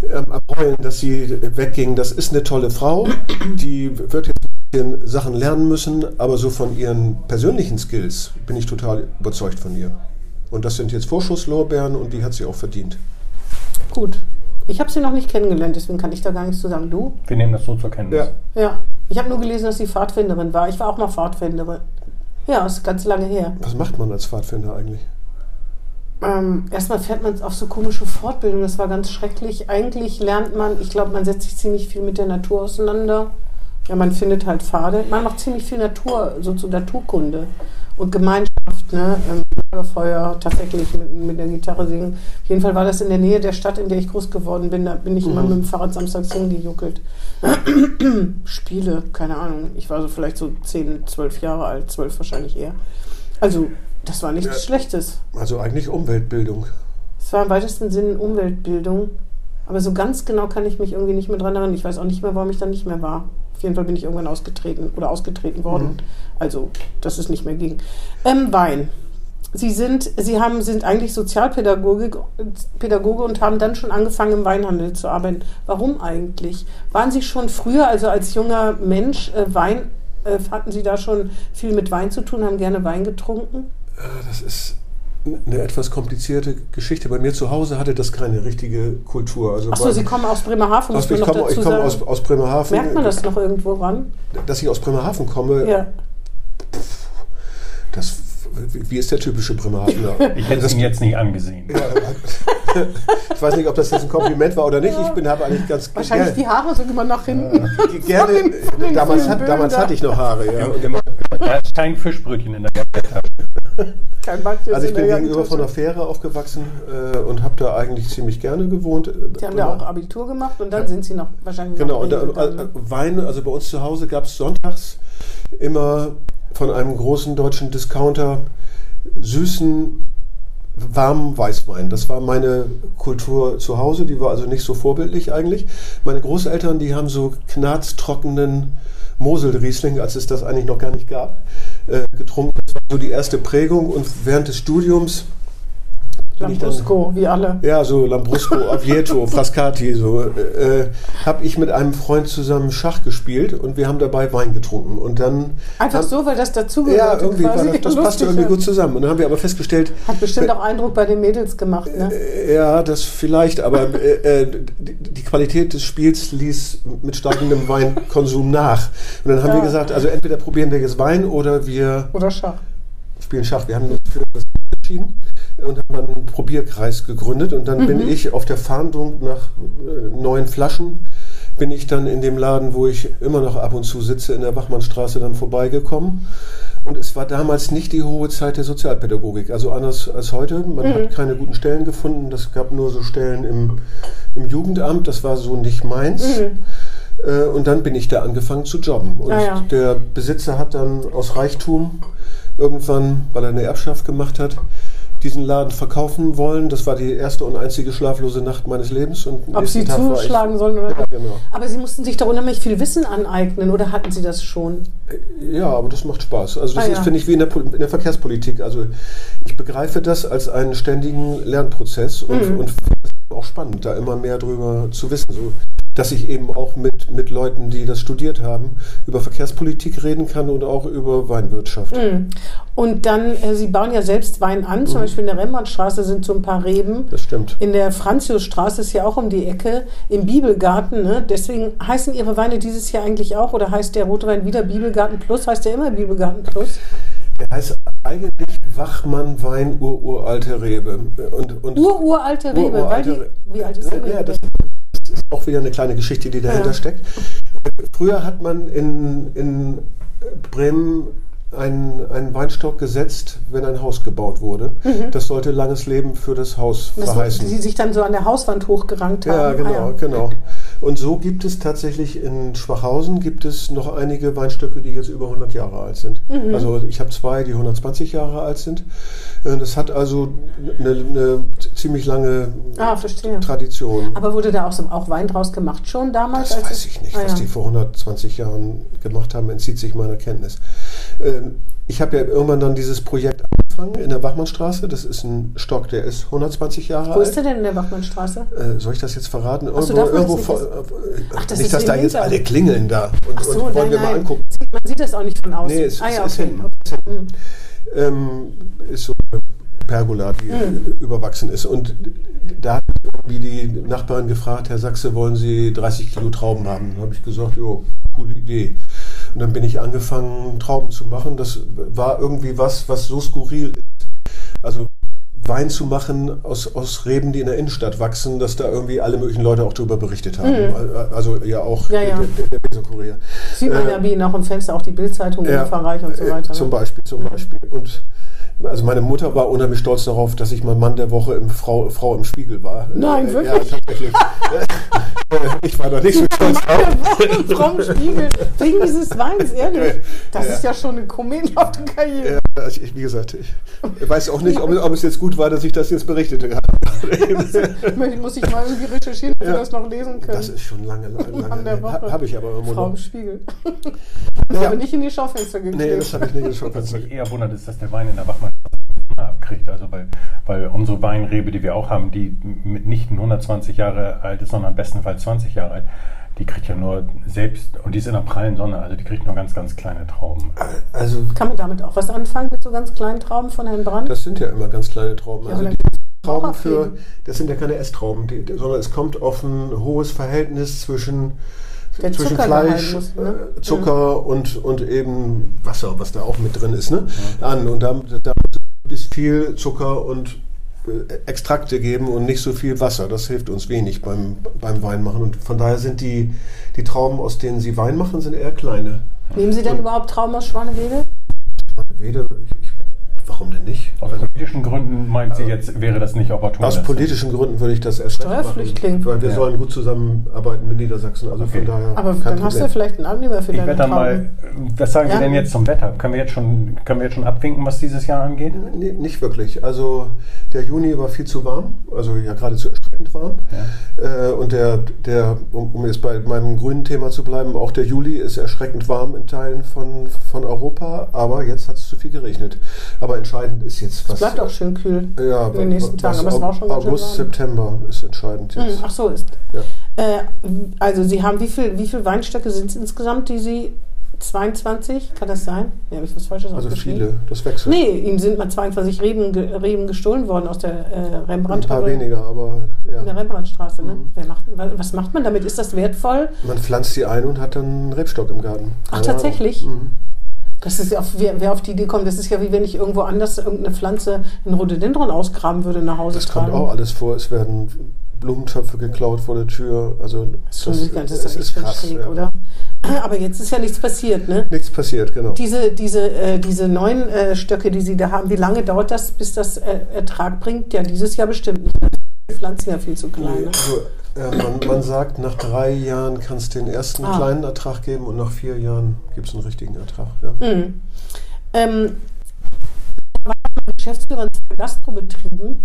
ähm, am Heulen, dass sie wegging. Das ist eine tolle Frau, die wird jetzt ein bisschen Sachen lernen müssen, aber so von ihren persönlichen Skills bin ich total überzeugt von ihr. Und das sind jetzt Vorschusslorbeeren und die hat sie auch verdient. Gut. Ich habe sie noch nicht kennengelernt, deswegen kann ich da gar nichts zu sagen. Du? Wir nehmen das so zur Kenntnis. Ja. ja. Ich habe nur gelesen, dass sie Pfadfinderin war. Ich war auch mal Pfadfinderin. Ja, ist ganz lange her. Was macht man als Pfadfinder eigentlich? Ähm, erstmal fährt man auf so komische Fortbildungen, das war ganz schrecklich. Eigentlich lernt man, ich glaube, man setzt sich ziemlich viel mit der Natur auseinander. Ja, man findet halt Pfade. Man macht ziemlich viel Natur, so zu Naturkunde und Gemeinschaft, ne? Lagerfeuer, tatsächlich mit, mit, der Gitarre singen. Auf jeden Fall war das in der Nähe der Stadt, in der ich groß geworden bin. Da bin ich mhm. immer mit dem Fahrrad samstags hingejuckelt. Spiele, keine Ahnung. Ich war so vielleicht so 10, 12 Jahre alt, 12 wahrscheinlich eher. Also das war nichts ja, Schlechtes. Also eigentlich Umweltbildung. Es war im weitesten Sinne Umweltbildung. Aber so ganz genau kann ich mich irgendwie nicht mehr dran erinnern. Ich weiß auch nicht mehr, warum ich dann nicht mehr war. Auf jeden Fall bin ich irgendwann ausgetreten oder ausgetreten worden. Mhm. Also, dass es nicht mehr ging. Ähm, Wein. Sie sind, Sie haben, sind eigentlich Sozialpädagoge Pädagoge und haben dann schon angefangen im Weinhandel zu arbeiten. Warum eigentlich? Waren Sie schon früher, also als junger Mensch, äh, Wein, äh, hatten Sie da schon viel mit Wein zu tun, haben gerne Wein getrunken? Äh, das ist eine etwas komplizierte Geschichte. Bei mir zu Hause hatte das keine richtige Kultur. Also Achso, Sie kommen aus Bremerhaven, muss ich komme, ich komme aus, aus, Bremerhaven. Merkt man das noch irgendwo ran? Dass ich aus Bremerhaven komme? Ja. wie ist der typische Bremerhavener? Ich hätte es ihm jetzt nicht angesehen. Ja, ich weiß nicht, ob das jetzt ein Kompliment war oder nicht. Ich bin habe eigentlich ganz Wahrscheinlich gerne, die Haare sind immer nach hinten. Gerne. Damals, hat, damals hatte ich noch Haare. Ja. Da ist kein Fischbrötchen in der Jacke. Kein Backfisch also ich bin gegenüber von der Fähre aufgewachsen äh, und habe da eigentlich ziemlich gerne gewohnt. Sie haben da auch Abitur gemacht und dann ja. sind Sie noch wahrscheinlich genau. Und da, äh, Wein, also bei uns zu Hause gab es sonntags immer von einem großen deutschen Discounter süßen, warmen Weißwein. Das war meine Kultur zu Hause, die war also nicht so vorbildlich eigentlich. Meine Großeltern, die haben so knarztrockenen Moselriesling, als es das eigentlich noch gar nicht gab, äh, getrunken. So die erste Prägung und während des Studiums Lambrusco, wie alle. Ja, so Lambrusco, Avieto, Frascati, so. Äh, habe ich mit einem Freund zusammen Schach gespielt und wir haben dabei Wein getrunken. Und dann. Einfach haben, so, weil das dazugehört. Ja, irgendwie war das, das passte irgendwie gut zusammen. Und dann haben wir aber festgestellt. Hat bestimmt auch Eindruck bei den Mädels gemacht, ne? Äh, ja, das vielleicht, aber äh, äh die Qualität des Spiels ließ mit steigendem Weinkonsum nach. Und dann haben ja. wir gesagt, also entweder probieren wir jetzt Wein oder wir. Oder Schach. Spielen Schach. Wir haben uns für das entschieden und haben einen Probierkreis gegründet. Und dann mhm. bin ich auf der Fahndung nach äh, neuen Flaschen, bin ich dann in dem Laden, wo ich immer noch ab und zu sitze, in der Wachmannstraße dann vorbeigekommen. Und es war damals nicht die hohe Zeit der Sozialpädagogik. Also anders als heute. Man mhm. hat keine guten Stellen gefunden. Das gab nur so Stellen im, im Jugendamt. Das war so nicht meins. Mhm. Äh, und dann bin ich da angefangen zu jobben. Und ah, ja. der Besitzer hat dann aus Reichtum irgendwann, weil er eine Erbschaft gemacht hat, diesen Laden verkaufen wollen. Das war die erste und einzige schlaflose Nacht meines Lebens. Und Ob Sie Tag zuschlagen sollen oder ja, genau. Aber Sie mussten sich da unheimlich viel Wissen aneignen oder hatten Sie das schon? Ja, aber das macht Spaß. Also das ah, ist, ja. finde ich, wie in der, in der, Verkehrspolitik. Also ich begreife das als einen ständigen Lernprozess und, mhm. und auch spannend, da immer mehr drüber zu wissen. So, dass ich eben auch mit, mit Leuten, die das studiert haben, über Verkehrspolitik reden kann und auch über Weinwirtschaft. Mhm. Und dann, äh, Sie bauen ja selbst Wein an, zum mhm. Beispiel in der Rembrandtstraße sind so ein paar Reben. Das stimmt. In der Franziusstraße ist ja auch um die Ecke, im Bibelgarten. Ne? Deswegen heißen Ihre Weine dieses Jahr eigentlich auch, oder heißt der Rotwein wieder Bibelgarten Plus? Heißt der immer Bibelgarten Plus? Der heißt eigentlich Wachmann Wein Ururalte Rebe. Und, und Ururalte Rebe, Ur-uralte weil die, wie alt ist Rebe? Ja, das ist auch wieder eine kleine Geschichte, die dahinter ja. steckt. Früher hat man in, in Bremen einen, einen Weinstock gesetzt, wenn ein Haus gebaut wurde. Mhm. Das sollte langes Leben für das Haus das verheißen. Die sich dann so an der Hauswand hochgerankt haben. Ja, genau, ah, ja. genau. Und so gibt es tatsächlich in Schwachhausen gibt es noch einige Weinstöcke, die jetzt über 100 Jahre alt sind. Mhm. Also ich habe zwei, die 120 Jahre alt sind. Äh, das hat also eine, eine ziemlich lange ah, Tradition. Aber wurde da auch, so, auch Wein draus gemacht schon damals? Das weiß ich nicht. Ah, was ja. die vor 120 Jahren gemacht haben, entzieht sich meiner Kenntnis. Ähm, ich habe ja irgendwann dann dieses Projekt angefangen in der Bachmannstraße. Das ist ein Stock, der ist 120 Jahre alt. Wo ist der denn in der Bachmannstraße? Äh, soll ich das jetzt verraten? Irgendwo, so, irgendwo das vor, Ach, das nicht, dass da jetzt alle klingeln da und, so, und wollen nein, wir mal angucken. Man sieht das auch nicht von außen. Nee, es, ah, ja, es okay. ist, hinten. Mhm. Ähm, ist so eine Pergola, die mhm. überwachsen ist. Und da hat irgendwie die Nachbarin gefragt, Herr Sachse, wollen Sie 30 Kilo Trauben haben? Da habe ich gesagt, jo, coole Idee. Und dann bin ich angefangen, Trauben zu machen. Das war irgendwie was, was so skurril ist. Also Wein zu machen aus, aus Reben, die in der Innenstadt wachsen, dass da irgendwie alle möglichen Leute auch darüber berichtet haben. Mhm. Also ja auch ja, ja. der, der Kurier. Sieht man äh, ja wie nach dem Fenster auch die Bildzeitung ja, umfangreich und so äh, weiter. Zum ne? Beispiel, zum mhm. Beispiel. Und also meine Mutter war unheimlich stolz darauf, dass ich mal Mann der Woche im Frau, Frau im Spiegel war. Nein, wirklich? Ja, tatsächlich. ich war da nicht so stolz drauf. Frau im Spiegel, wegen dieses Weins, ehrlich. Das ja. ist ja schon eine komödianhafte Karriere. Ja, also ich, wie gesagt, ich weiß auch nicht, ob, ob, es jetzt gut war, dass ich das jetzt berichtete. muss ich mal irgendwie recherchieren, ob ja. wir das noch lesen können. Das ist schon lange, lange, lange. Habe ich aber immer Frau im Spiegel. Das ja. habe ich nicht in die Schaufenster gekriegt. Nee, das habe ich nicht in die Schaufenster gekriegt. Was mich eher wundert, ist, dass der Wein in der Wachmann abkriegt. Also weil, weil unsere Weinrebe, die wir auch haben, die mitnichten 120 Jahre alt ist, sondern bestenfalls 20 Jahre alt, die kriegt ja nur selbst, und die ist in der prallen Sonne, also die kriegt nur ganz, ganz kleine Trauben. Also Kann man damit auch was anfangen mit so ganz kleinen Trauben von Herrn Brand? Das sind ja immer ganz kleine Trauben. Ja, also die Trauben für, das sind ja keine Esstrauben, die, sondern es kommt auf ein hohes Verhältnis zwischen der zwischen Fleisch, muss, ne? Äh, Zucker und, und eben Wasser, was da auch mit drin ist, ne? Ja. an. Und da, da ist viel Zucker und äh, Extrakte geben und nicht so viel Wasser. Das hilft uns wenig beim, beim Weinmachen. Und von daher sind die, die Trauben, aus denen Sie Wein machen, sind eher kleine. Nehmen Sie denn und überhaupt Trauben aus Schwanewede? Schwanewede, ich? Aus politischen Gründen meint sie jetzt, wäre das nicht opportun? Aus politischen Gründen würde ich das erst Steuerflüchtling. Weil wir ja. sollen gut zusammenarbeiten mit Niedersachsen. Also okay. von daher. Aber dann Problem. hast du vielleicht einen Abnehmer für ich deine dann mal, Was sagen ja? Sie denn jetzt zum Wetter? Können wir jetzt schon, können wir jetzt schon abwinken, was dieses Jahr angeht? Nee, nicht wirklich. Also der Juni war viel zu warm, also ja geradezu erschreckend warm. Ja. Äh, und der, der um, um, jetzt bei meinem grünen Thema zu bleiben, auch der Juli ist erschreckend warm in Teilen von, von Europa, aber jetzt hat es zu viel geregnet. Aber entscheidend ist jetzt was. Es bleibt auch schön kühl ja, in den nächsten Tagen, aber es war schon August, September ist entscheidend jetzt. Hm, ach so ist. Ja. Äh, also Sie haben wie viel, wie viele Weinstöcke sind es insgesamt, die Sie 22, kann das sein? Ja, habe ich was Falsches Also viele, das wechselt. Nee, Ihnen sind mal 22 Reben, Reben gestohlen worden aus der äh, Rembrandt. Ein paar weniger, aber ja. In der Rembrandtstraße, ne? Mhm. Macht, was macht man damit? Ist das wertvoll? Man pflanzt sie ein und hat dann einen Rebstock im Garten. Ach, tatsächlich? Mhm. Das ist ja, wer, wer, auf die Idee kommt, das ist ja wie wenn ich irgendwo anders irgendeine Pflanze, ein Rhododendron ausgraben würde nach Hause Das tragen. kommt auch alles vor. Es werden Blumentöpfe geklaut vor der Tür. Also das, das, das ist, das ist krass, schräg, ja. oder? Aber jetzt ist ja nichts passiert, ne? Nichts passiert, genau. Diese, diese, äh, diese neuen äh, Stöcke, die Sie da haben, wie lange dauert das, bis das äh, Ertrag bringt? Ja, dieses Jahr bestimmt nicht. Die Pflanzen ja viel zu klein. Ne? Also, äh, man, man, sagt, nach drei Jahren kann es den ersten ah. kleinen Ertrag geben und nach vier Jahren gibt es einen richtigen Ertrag. Ja. Mhm. Ähm, war Geschäftsführer in zwei Gastrobetrieben.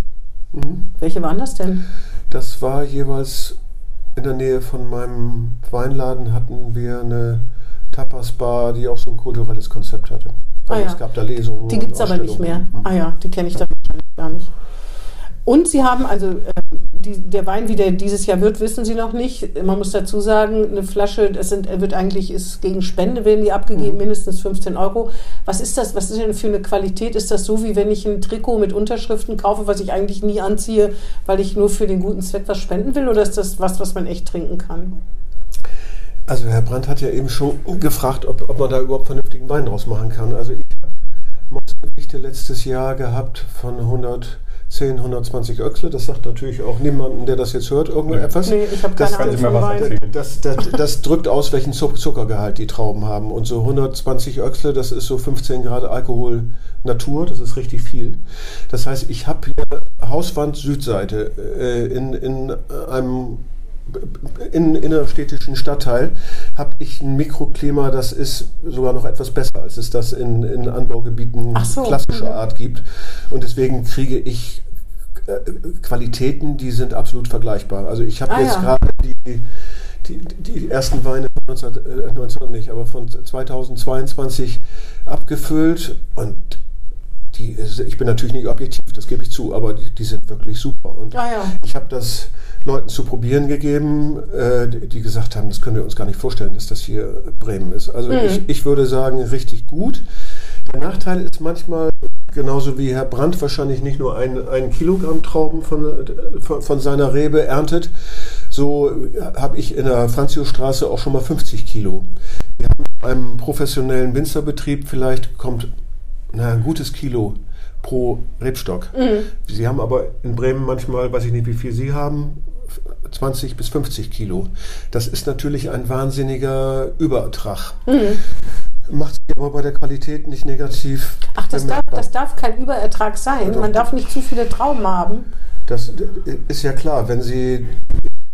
Mhm. Welche waren das denn? Das war jeweils in der Nähe von meinem Weinladen hatten wir eine Tapas-Bar, die auch so ein kulturelles Konzept hatte. Also ah, ja. Es gab da Lesungen. Die gibt es aber nicht mehr. Mhm. Ah ja, die kenne ich da wahrscheinlich gar nicht. Und Sie haben also, äh, die, der Wein, wie der dieses Jahr wird, wissen Sie noch nicht. Man muss dazu sagen, eine Flasche, das sind, wird eigentlich, ist gegen Spende, werden die abgegeben, mhm. mindestens 15 Euro. Was ist das, was ist denn für eine Qualität? Ist das so, wie wenn ich ein Trikot mit Unterschriften kaufe, was ich eigentlich nie anziehe, weil ich nur für den guten Zweck was spenden will? Oder ist das was, was man echt trinken kann? Also Herr Brandt hat ja eben schon gefragt, ob, ob man da überhaupt vernünftigen Wein draus machen kann. Also ich habe Motzgewichte letztes Jahr gehabt von 100 10, 120 Öchsle. Das sagt natürlich auch niemanden, der das jetzt hört, irgendetwas. Nee, ich habe keine Ahnung von Wein. Das, das, das, drückt aus, welchen Zuckergehalt die Trauben haben. Und so 120 Öchsle, das ist so 15 Grad Alkohol Natur, das ist richtig viel. Das heißt, ich habe hier Hauswand Südseite äh, in, in einem in innerstädtischen Stadtteil habe ich ein Mikroklima, das ist sogar noch etwas besser, als es das in, in Anbaugebieten so. klassischer mhm. Art gibt. Und deswegen kriege ich äh, Qualitäten, die sind absolut vergleichbar. Also ich habe ah, jetzt ja. gerade die, die, die, ersten Weine von 19, äh, 19 nicht, aber von 2022 abgefüllt und die, ich bin natürlich nicht objektiv, das gebe ich zu, aber die, die sind wirklich super. Und ah, ja. ich habe das Leuten zu probieren gegeben, äh, die gesagt haben, das können wir uns gar nicht vorstellen, dass das hier Bremen ist. Also mhm. ich, ich würde sagen, richtig gut. Der Nachteil ist manchmal, genauso wie Herr Brandt wahrscheinlich nicht nur ein, ein Kilogramm Trauben von, von, von seiner Rebe erntet, so habe ich in der Franziostraße auch schon mal 50 Kilo. Wir haben in einem professionellen Winzerbetrieb vielleicht kommt na, ein gutes Kilo pro Rebstock. Mhm. Sie haben aber in Bremen manchmal, weiß ich nicht, wie viel Sie haben, 20 bis 50 Kilo. Das ist natürlich ein wahnsinniger Überertrag. Mhm. Macht sich aber bei der Qualität nicht negativ. Ach, das darf, das darf, kein Überertrag sein. Man darf nicht zu viele Trauben haben. Das ist ja klar. Wenn Sie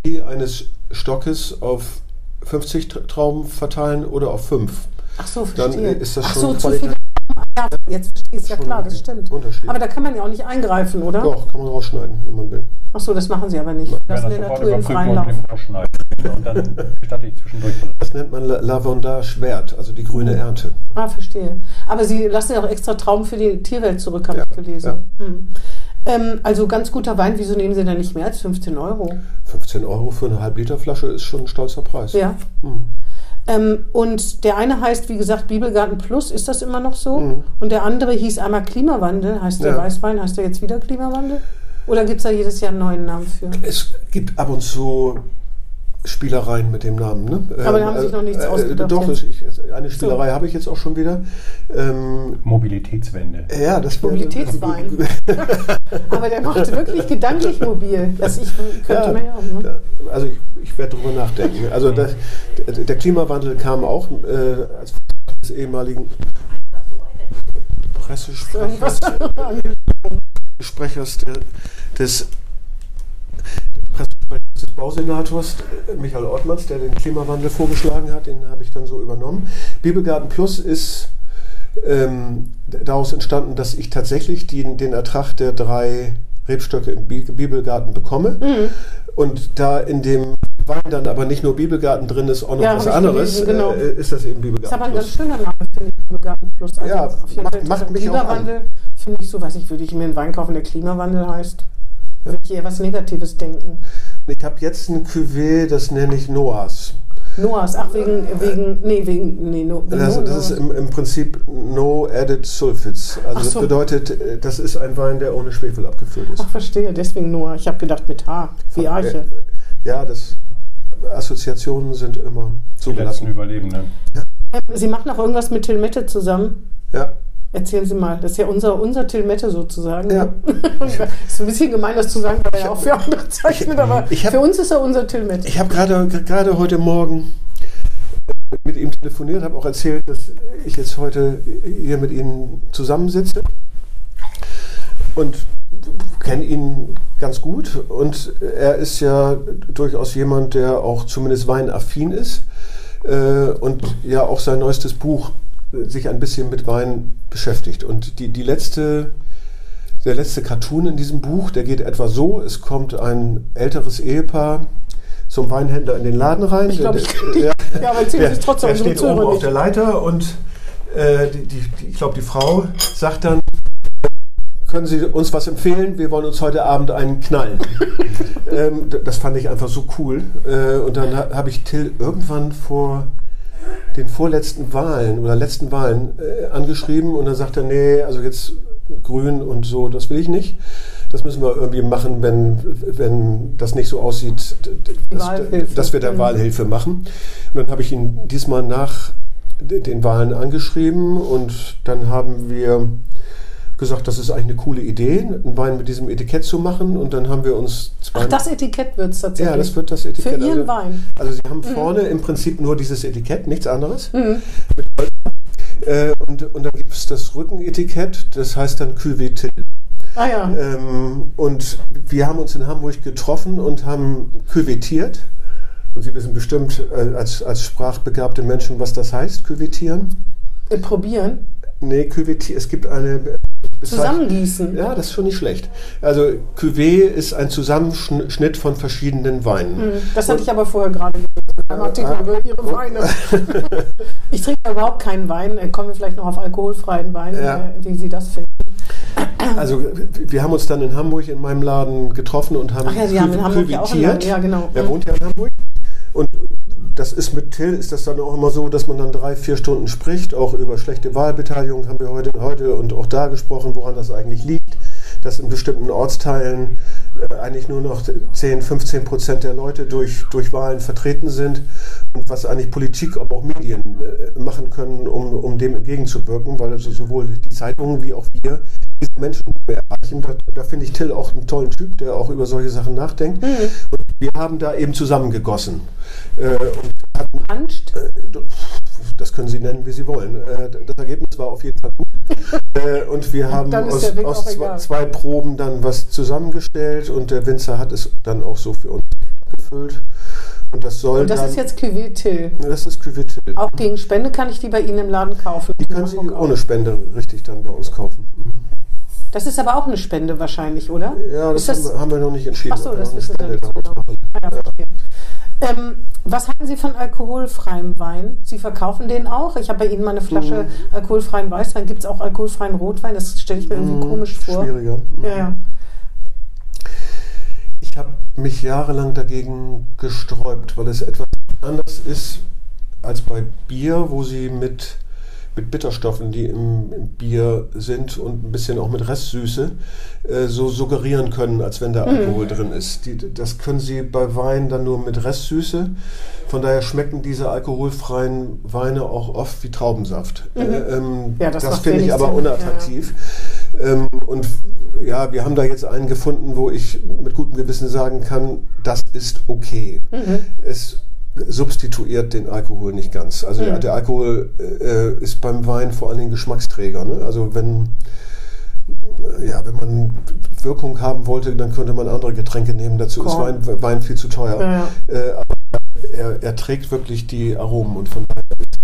die eines Stockes auf 50 Trauben verteilen oder auf 5, Ach so, dann ist das Ach schon so, qualitativ ja, jetzt verstehe ich es ja klar, das stimmt. Aber da kann man ja auch nicht eingreifen, oder? Doch, kann man rausschneiden, wenn man will. Ach so, das machen Sie aber nicht. Das in der Natur im freien Lauf. Und dann gestatte ich zwischendurch. Das nennt man Lavandage Wert, also die grüne Ernte. Ah, verstehe. Aber Sie lassen ja auch extra Traum für die Tierwelt zurück, habe ja, ich gelesen. Ja. Hm. Ähm, also ganz guter Wein, wieso nehmen Sie da nicht mehr als 15 Euro? 15 Euro für eine Halbliterflasche ist schon ein stolzer Preis. Ja. Hm. Ähm, und der eine heißt, wie gesagt, Bibelgarten Plus, ist das immer noch so? Mhm. Und der andere hieß einmal Klimawandel. Heißt der ja. Weißwein, heißt der jetzt wieder Klimawandel? Oder gibt es da jedes Jahr einen neuen Namen für? Es gibt ab und zu Spielereien mit dem Namen. Ne? Aber da haben sich noch nichts äh, ausgedacht. Doch, ich, eine Spielerei so. habe ich jetzt auch schon wieder. Ähm, Mobilitätswende. Ja, das Mobilitätswein. Aber der macht wirklich gedanklich mobil. Das ich könnte ja, mehr haben. Ne? Also ich, ich werde darüber nachdenken. Also das, der Klimawandel kam auch äh, als des ehemaligen Pressesprechers Sprechers des des Bausenators Michael Ortmanns, der den Klimawandel vorgeschlagen hat, den habe ich dann so übernommen. Bibelgarten Plus ist ähm, daraus entstanden, dass ich tatsächlich den, den Ertrag der drei Rebstöcke im Bibelgarten bekomme. Mhm. Und da in dem Wein dann aber nicht nur Bibelgarten drin ist, auch noch ja, was anderes, gelesen, genau. äh, ist das eben Bibelgarten. Das ist aber ein ganz schöner Name, finde ich, Bibelgarten Plus. Also ja, auf jeden macht, macht mich Klimawandel finde ich so, weiß ich, würde ich mir einen Wein kaufen, der Klimawandel heißt. Ja. Würde ich eher was Negatives denken. Ich habe jetzt ein Cuvée, das nenne ich Noahs. Noahs, ach, wegen, wegen, nee, wegen, nee, no, das, no, das ist im, im, Prinzip No Added Sulfids. Also so. das bedeutet, äh, das ist ein Wein, der ohne Schwefel abgefüllt ist. Ach, verstehe, deswegen Noah. Ich habe gedacht mit H, wie Arche. Ja, das, Assoziationen sind immer zugelassen. Die letzten Überlebenden. Ja. Sie machen auch irgendwas mit Tilmette zusammen? Ja. Erzählen Sie mal, das ist ja unser, unser Tilmette sozusagen. Ja. ist ein bisschen gemein, das zu sagen, weil er ja auch für andere zeichnet, aber hab, für uns ist er unser Tilmette. Ich habe gerade heute Morgen mit ihm telefoniert, habe auch erzählt, dass ich jetzt heute hier mit Ihnen zusammensitze und kenne ihn ganz gut und er ist ja durchaus jemand, der auch zumindest weinaffin ist äh, und ja auch sein neuestes Buch sich ein bisschen mit Wein beschäftigt. Und die, die letzte, der letzte Cartoon in diesem Buch, der geht etwa so, es kommt ein älteres Ehepaar zum Weinhändler in den Laden rein. Ich glaube, ich der, ja, ja, aber erzählen Sie trotzdem. Der steht oben auf der Leiter und äh, die, die, ich glaube, die Frau sagt dann, können Sie uns was empfehlen? Wir wollen uns heute Abend einen knallen. ähm, das fand ich einfach so cool. Äh, und dann habe ich Till irgendwann vor den vorletzten Wahlen oder letzten Wahlen äh, angeschrieben und dann sagt er, nee, also jetzt grün und so, das will ich nicht. Das müssen wir irgendwie machen, wenn, wenn das nicht so aussieht, dass, dass wir da mhm. Wahlhilfe machen. Und dann habe ich ihn diesmal nach den Wahlen angeschrieben und dann haben wir gesagt, das ist eigentlich eine coole Idee, einen Wein mit diesem Etikett zu machen. Und dann haben wir uns zwei. Ach, das Etikett wird es tatsächlich. Ja, das wird das Etikett. Für Ihren also, Wein. Also Sie haben mhm. vorne im Prinzip nur dieses Etikett, nichts anderes. Mhm. Äh, und, und dann gibt es das Rückenetikett, das heißt dann Cuvée. Ah ja. Ähm, und wir haben uns in Hamburg getroffen und haben küvettiert. Und Sie wissen bestimmt äh, als, als sprachbegabte Menschen, was das heißt, küvettieren. Äh, probieren? Nee, küvettieren. Es gibt eine Zusammengießen. Ja, das ist schon nicht schlecht. Also Cuvée ist ein Zusammenschnitt von verschiedenen Weinen. Hm, das hatte ich aber vorher gerade beim Artikel ah, über Ihre Weine. ich trinke überhaupt keinen Wein. Äh, kommen wir vielleicht noch auf alkoholfreien Wein, ja. Äh, wie Sie das finden. Also wir haben uns dann in Hamburg in meinem Laden getroffen und haben Ach ja, Sie haben in Hamburg ja auch einen Ja, genau. Er wohnt ja in Hamburg. Das ist mit Till, ist das dann auch immer so, dass man dann drei, vier Stunden spricht. Auch über schlechte Wahlbeteiligung haben wir heute, heute und auch da gesprochen, woran das eigentlich liegt. Dass in bestimmten Ortsteilen äh, eigentlich nur noch 10, 15 Prozent der Leute durch, durch Wahlen vertreten sind und was eigentlich Politik, aber auch Medien äh, machen können, um, um dem entgegenzuwirken, weil also sowohl die Zeitungen wie auch wir diese Menschen erreichen. Da, da finde ich Till auch einen tollen Typ, der auch über solche Sachen nachdenkt. Mhm. Und wir haben da eben zusammengegossen. Äh, und hatten? Äh, das können Sie nennen, wie Sie wollen. Äh, das Ergebnis war auf jeden Fall gut. Äh, und wir haben aus, aus zwei, zwei, Proben dann was zusammengestellt und der Winzer hat es dann auch so für uns gefüllt. Und das soll Und das dann, ist jetzt Cuvée. Das ist Cuvée. Auch gegen Spende kann ich die bei Ihnen im Laden kaufen? Die können Sie ohne Spende richtig dann bei uns kaufen. Das ist aber auch eine Spende wahrscheinlich, oder? Ja, das, das haben, wir noch nicht entschieden. Ach so, das wissen Sie nicht genau. Ah, ja, ähm, was halten Sie von alkoholfreiem Wein? Sie verkaufen den auch? Ich habe bei Ihnen mal eine Flasche mhm. alkoholfreien Weißwein. Gibt es auch alkoholfreien Rotwein? Das stelle ich mir irgendwie mhm. komisch vor. Schwieriger. Mhm. Ja, ja. Ich habe mich jahrelang dagegen gesträubt, weil es etwas anders ist als bei Bier, wo Sie mit mit Bitterstoffen, die im, im, Bier sind und ein bisschen auch mit Restsüße, äh, so suggerieren können, als wenn da mhm. Alkohol drin ist. Die, das können sie bei Wein dann nur mit Restsüße. Von daher schmecken diese alkoholfreien Weine auch oft wie Traubensaft. Mhm. Äh, ähm, ja, das, das finde ich aber Sinn. unattraktiv. Ja. Ähm, und ja, wir haben da jetzt einen gefunden, wo ich mit gutem Gewissen sagen kann, das ist okay. Mhm. Es substituiert den Alkohol nicht ganz. Also mhm. der Alkohol äh, ist beim Wein vor allen Dingen Geschmacksträger. Ne? Also wenn ja, wenn man Wirkung haben wollte, dann könnte man andere Getränke nehmen. Dazu Korn. ist Wein, Wein, viel zu teuer. Ja. Äh, aber er, er, trägt wirklich die Aromen und von daher ist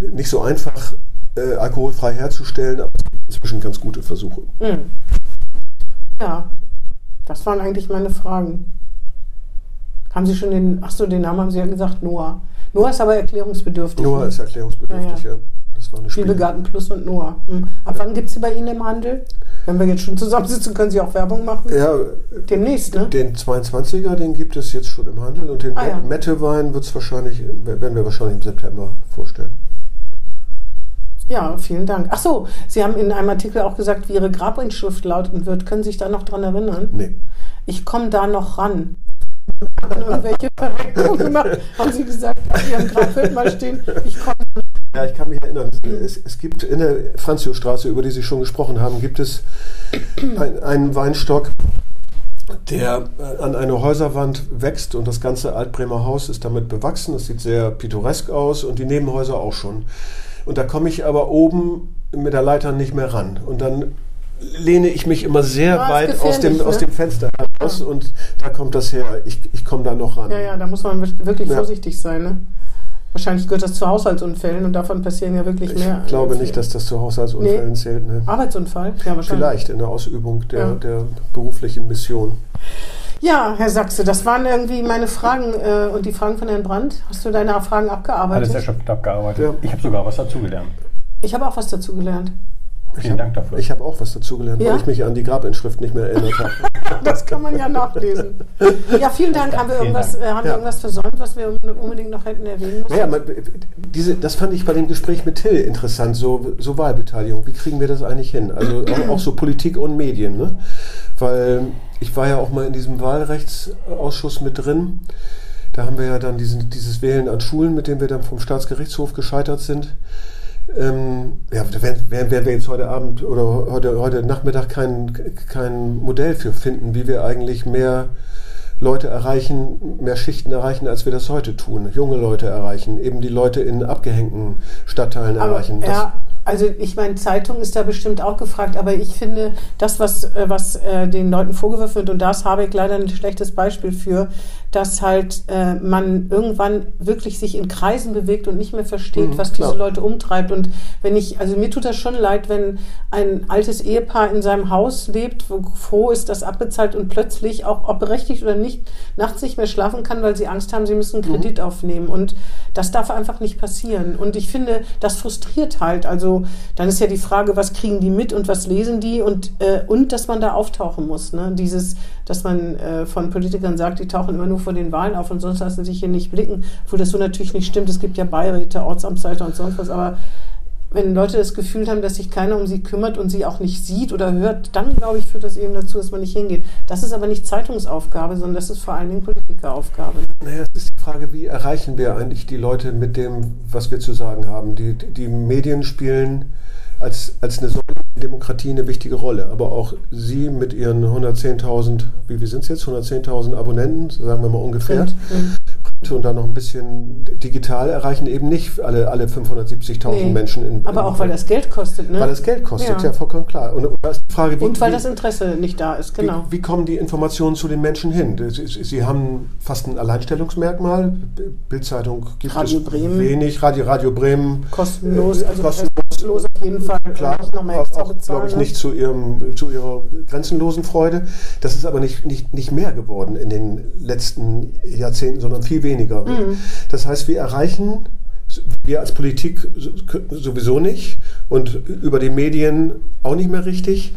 es nicht so einfach, äh, alkoholfrei herzustellen, aber es gibt inzwischen ganz gute Versuche. Mhm. Ja, das waren eigentlich meine Fragen. Haben Sie schon den, ach so, den Namen haben Sie ja gesagt, Noah. Noah ist aber erklärungsbedürftig. Noah ne? ist erklärungsbedürftig, ja. ja. Das war eine Spielegarten Plus und Noah. Hm. Ab wann gibt es sie bei Ihnen im Handel? Wenn wir jetzt schon zusammensitzen, können Sie auch Werbung machen? Ja. Demnächst, ne? Den 22er, den gibt es jetzt schon im Handel und den ah, ja. Mettewein wird es wahrscheinlich, werden wir wahrscheinlich im September vorstellen. Ja, vielen Dank. Ach so, Sie haben in einem Artikel auch gesagt, wie Ihre Grabinschrift lauten wird. Können Sie sich da noch dran erinnern? Nee. Ich komme da noch ran irgendwelche Verreckungen gemacht, haben sie gesagt, auf ihrem Grabfeld mal stehen, ich komme. Ja, ich kann mich erinnern. Es, es gibt in der Franziostraße, über die Sie schon gesprochen haben, gibt es ein, einen Weinstock, der äh, an einer Häuserwand wächst und das ganze Altbremer Haus ist damit bewachsen. Es sieht sehr pittoresk aus und die Nebenhäuser auch schon. Und da komme ich aber oben mit der Leiter nicht mehr ran. Und dann lehne ich mich immer sehr ja, weit aus dem, ne? aus dem Fenster heraus ja. und da kommt das her. Ich, ich komme da noch ran. Ja, ja, da muss man wirklich ja. vorsichtig sein. Ne? Wahrscheinlich gehört das zu Haushaltsunfällen und davon passieren ja wirklich ich mehr. Ich glaube nicht, dass das zu Haushaltsunfällen nee. zählt. Ne? Arbeitsunfall? Ja, wahrscheinlich. Vielleicht in der Ausübung der, der beruflichen Mission. Ja, Herr Sachse, das waren irgendwie meine Fragen äh, und die Fragen von Herrn Brandt. Hast du deine Fragen abgearbeitet? Alles erschöpft abgearbeitet. Ja. Ich habe sogar was dazugelernt. Ich habe auch was dazugelernt. Vielen Dank dafür. Ich habe auch was dazugelernt, ja? weil ich mich an die Grabinschrift nicht mehr erinnert habe. das kann man ja nachlesen. Ja, vielen Dank. Haben wir irgendwas, äh, haben ja. wir irgendwas versäumt, was wir unbedingt noch hätten erwähnen müssen? Naja, man, diese, das fand ich bei dem Gespräch mit Till interessant, so, so Wahlbeteiligung. Wie kriegen wir das eigentlich hin? Also auch, auch so Politik und Medien. Ne? Weil ich war ja auch mal in diesem Wahlrechtsausschuss mit drin. Da haben wir ja dann diesen, dieses Wählen an Schulen, mit dem wir dann vom Staatsgerichtshof gescheitert sind. Ähm, ja, werden, werden wir jetzt heute Abend oder heute, heute Nachmittag kein, kein Modell für finden, wie wir eigentlich mehr Leute erreichen, mehr Schichten erreichen, als wir das heute tun. Junge Leute erreichen, eben die Leute in abgehängten Stadtteilen aber, erreichen. Ja, also ich meine, Zeitung ist da bestimmt auch gefragt, aber ich finde, das, was, äh, was äh, den Leuten vorgeworfen wird, und da ist Habeck leider ein schlechtes Beispiel für, dass halt äh, man irgendwann wirklich sich in Kreisen bewegt und nicht mehr versteht, mhm, was klar. diese Leute umtreibt. Und wenn ich, also mir tut das schon leid, wenn ein altes Ehepaar in seinem Haus lebt, wo froh ist, das abbezahlt und plötzlich, auch ob berechtigt oder nicht, nachts nicht mehr schlafen kann, weil sie Angst haben, sie müssen einen Kredit mhm. aufnehmen. Und das darf einfach nicht passieren. Und ich finde, das frustriert halt. Also dann ist ja die Frage, was kriegen die mit und was lesen die und, äh, und dass man da auftauchen muss. Ne? Dieses, dass man äh, von Politikern sagt, die tauchen immer nur vor den Wahlen auf und sonst lassen sich hier nicht blicken, wo das so natürlich nicht stimmt. Es gibt ja Beiräte, Ortsamtsleiter und sonst was, aber wenn Leute das Gefühl haben, dass sich keiner um sie kümmert und sie auch nicht sieht oder hört, dann glaube ich, führt das eben dazu, dass man nicht hingeht. Das ist aber nicht Zeitungsaufgabe, sondern das ist vor allen Dingen Politikeraufgabe. Naja, es ist die Frage, wie erreichen wir eigentlich die Leute mit dem, was wir zu sagen haben? Die, die Medien spielen als, als eine Säule Demokratie eine wichtige Rolle. Aber auch Sie mit Ihren 110.000, wie, wie sind es jetzt? 110.000 Abonnenten, sagen wir mal ungefähr. Mhm und dann noch ein bisschen digital erreichen eben nicht alle, alle 570.000 nee, Menschen. In, aber in, auch weil das Geld kostet, ne? Weil das Geld kostet, ja, ja vollkommen klar. Und, Frage, wie, und weil wie, das Interesse nicht da ist, genau. Wie, wie, kommen die Informationen zu den Menschen hin? Sie, Sie haben fast ein Alleinstellungsmerkmal. Bildzeitung gibt Radio es Bremen. wenig. Radio, Radio Bremen. Kostenlos, äh, also kostenlos, kostenlos auf jeden Fall. Klar, auch, auch glaube ich, nicht zu, ihrem, zu ihrer grenzenlosen Freude. Das ist aber nicht, nicht, nicht mehr geworden in den letzten Jahrzehnten, sondern viel weniger. Mhm. Das heißt, wir erreichen, wir als Politik sowieso nicht und über die Medien auch nicht mehr richtig,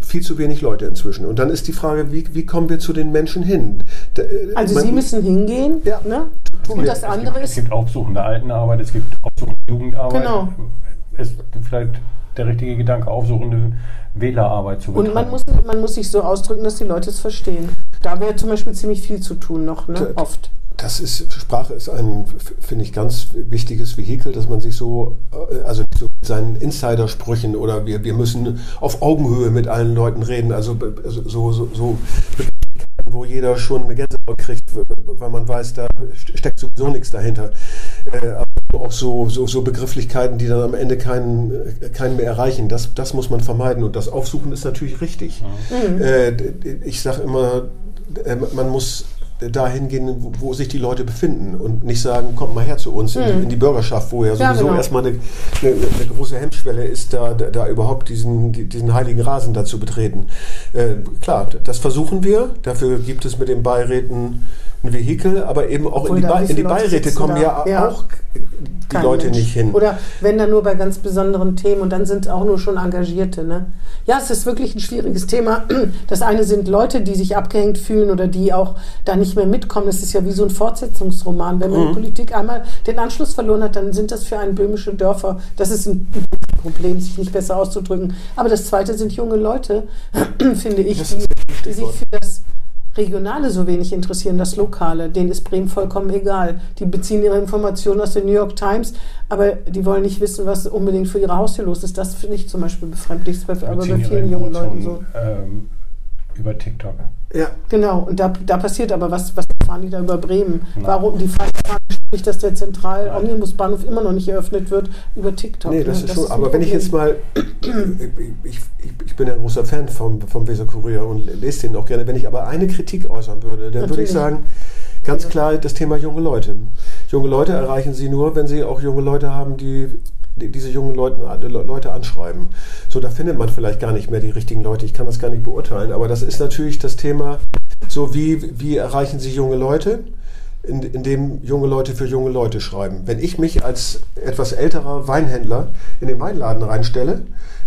viel zu wenig Leute inzwischen. Und dann ist die Frage, wie, wie kommen wir zu den Menschen hin? Da, äh, also man, Sie müssen hingehen. Ja. Ne? Und das andere es gibt, ist. Es gibt aufsuchende Altenarbeit, es gibt aufsuchende Jugendarbeit. Genau. Ist vielleicht der richtige Gedanke, aufsuchende Wählerarbeit zu betreiben. Und man muss, man muss sich so ausdrücken, dass die Leute es verstehen. Da wäre zum Beispiel ziemlich viel zu tun noch, ne? oft. Das ist, Sprache ist ein, finde ich, ganz wichtiges Vehikel, dass man sich so, äh, also so mit seinen Insidersprüchen oder wir, wir müssen auf Augenhöhe mit allen Leuten reden, also so, so, so wo jeder schon eine Gänsehaut kriegt, weil man weiß, da steckt sowieso nichts dahinter. Äh, aber auch so, so, so Begrifflichkeiten, die dann am Ende keinen, keinen mehr erreichen, das, das muss man vermeiden. Und das Aufsuchen ist natürlich richtig. Mhm. Äh, ich sage immer, äh, man muss dahin gehen, wo, sich die Leute befinden und nicht sagen, kommt mal her zu uns mhm. in, in, die Bürgerschaft, wo ja sowieso ja, genau. erstmal eine, eine, eine, große Hemmschwelle ist, da, da, da überhaupt diesen, diesen heiligen Rasen dazu betreten. Äh, klar, das versuchen wir. Dafür gibt es mit den Beiräten ein Vehikel, aber eben auch in die, in die, Beiräte kommen ja, ja, auch die Leute Mensch. nicht hin. Oder wenn dann nur bei ganz besonderen Themen und dann sind auch nur schon Engagierte. Ne? Ja, es ist wirklich ein schwieriges Thema. Das eine sind Leute, die sich abgehängt fühlen oder die auch da nicht mehr mitkommen. Das ist ja wie so ein Fortsetzungsroman. Wenn man mhm. Politik einmal den Anschluss verloren hat, dann sind das für einen böhmische Dörfer. Das ist ein Problem, sich nicht besser auszudrücken. Aber das zweite sind junge Leute, finde ich, die, die sich für das Regionale so wenig interessieren, das Lokale. Denen ist Bremen vollkommen egal. Die beziehen ihre Informationen aus der New York Times, aber die wollen nicht wissen, was unbedingt für ihre Haustür los ist. Das finde ich zum Beispiel befremdlich, aber bei vielen jungen Leuten so. Ähm, über TikTok. Ja. Genau, und da, da passiert aber was, was fahren die da über Bremen? Nein. Warum die fahren nicht, dass der Zentral-Omnibusbahnhof immer noch nicht eröffnet wird über TikTok? Nee, das ne? ist das schon, ist aber wenn ich jetzt mal, ich, ich, ich, bin ja ein großer Fan vom, vom Weser Kurier und lese den auch gerne, wenn ich aber eine Kritik äußern würde, dann Natürlich. würde ich sagen, ganz klar das Thema junge Leute. Junge Leute erreichen sie nur, wenn sie auch junge Leute haben, die diese jungen Leute, Leute anschreiben. So, da findet man vielleicht gar nicht mehr die richtigen Leute. Ich kann das gar nicht beurteilen. Aber das ist natürlich das Thema, so wie, wie erreichen Sie junge Leute? Indem junge Leute für junge Leute schreiben. Wenn ich mich als etwas älterer Weinhändler in den Weinladen reinstelle,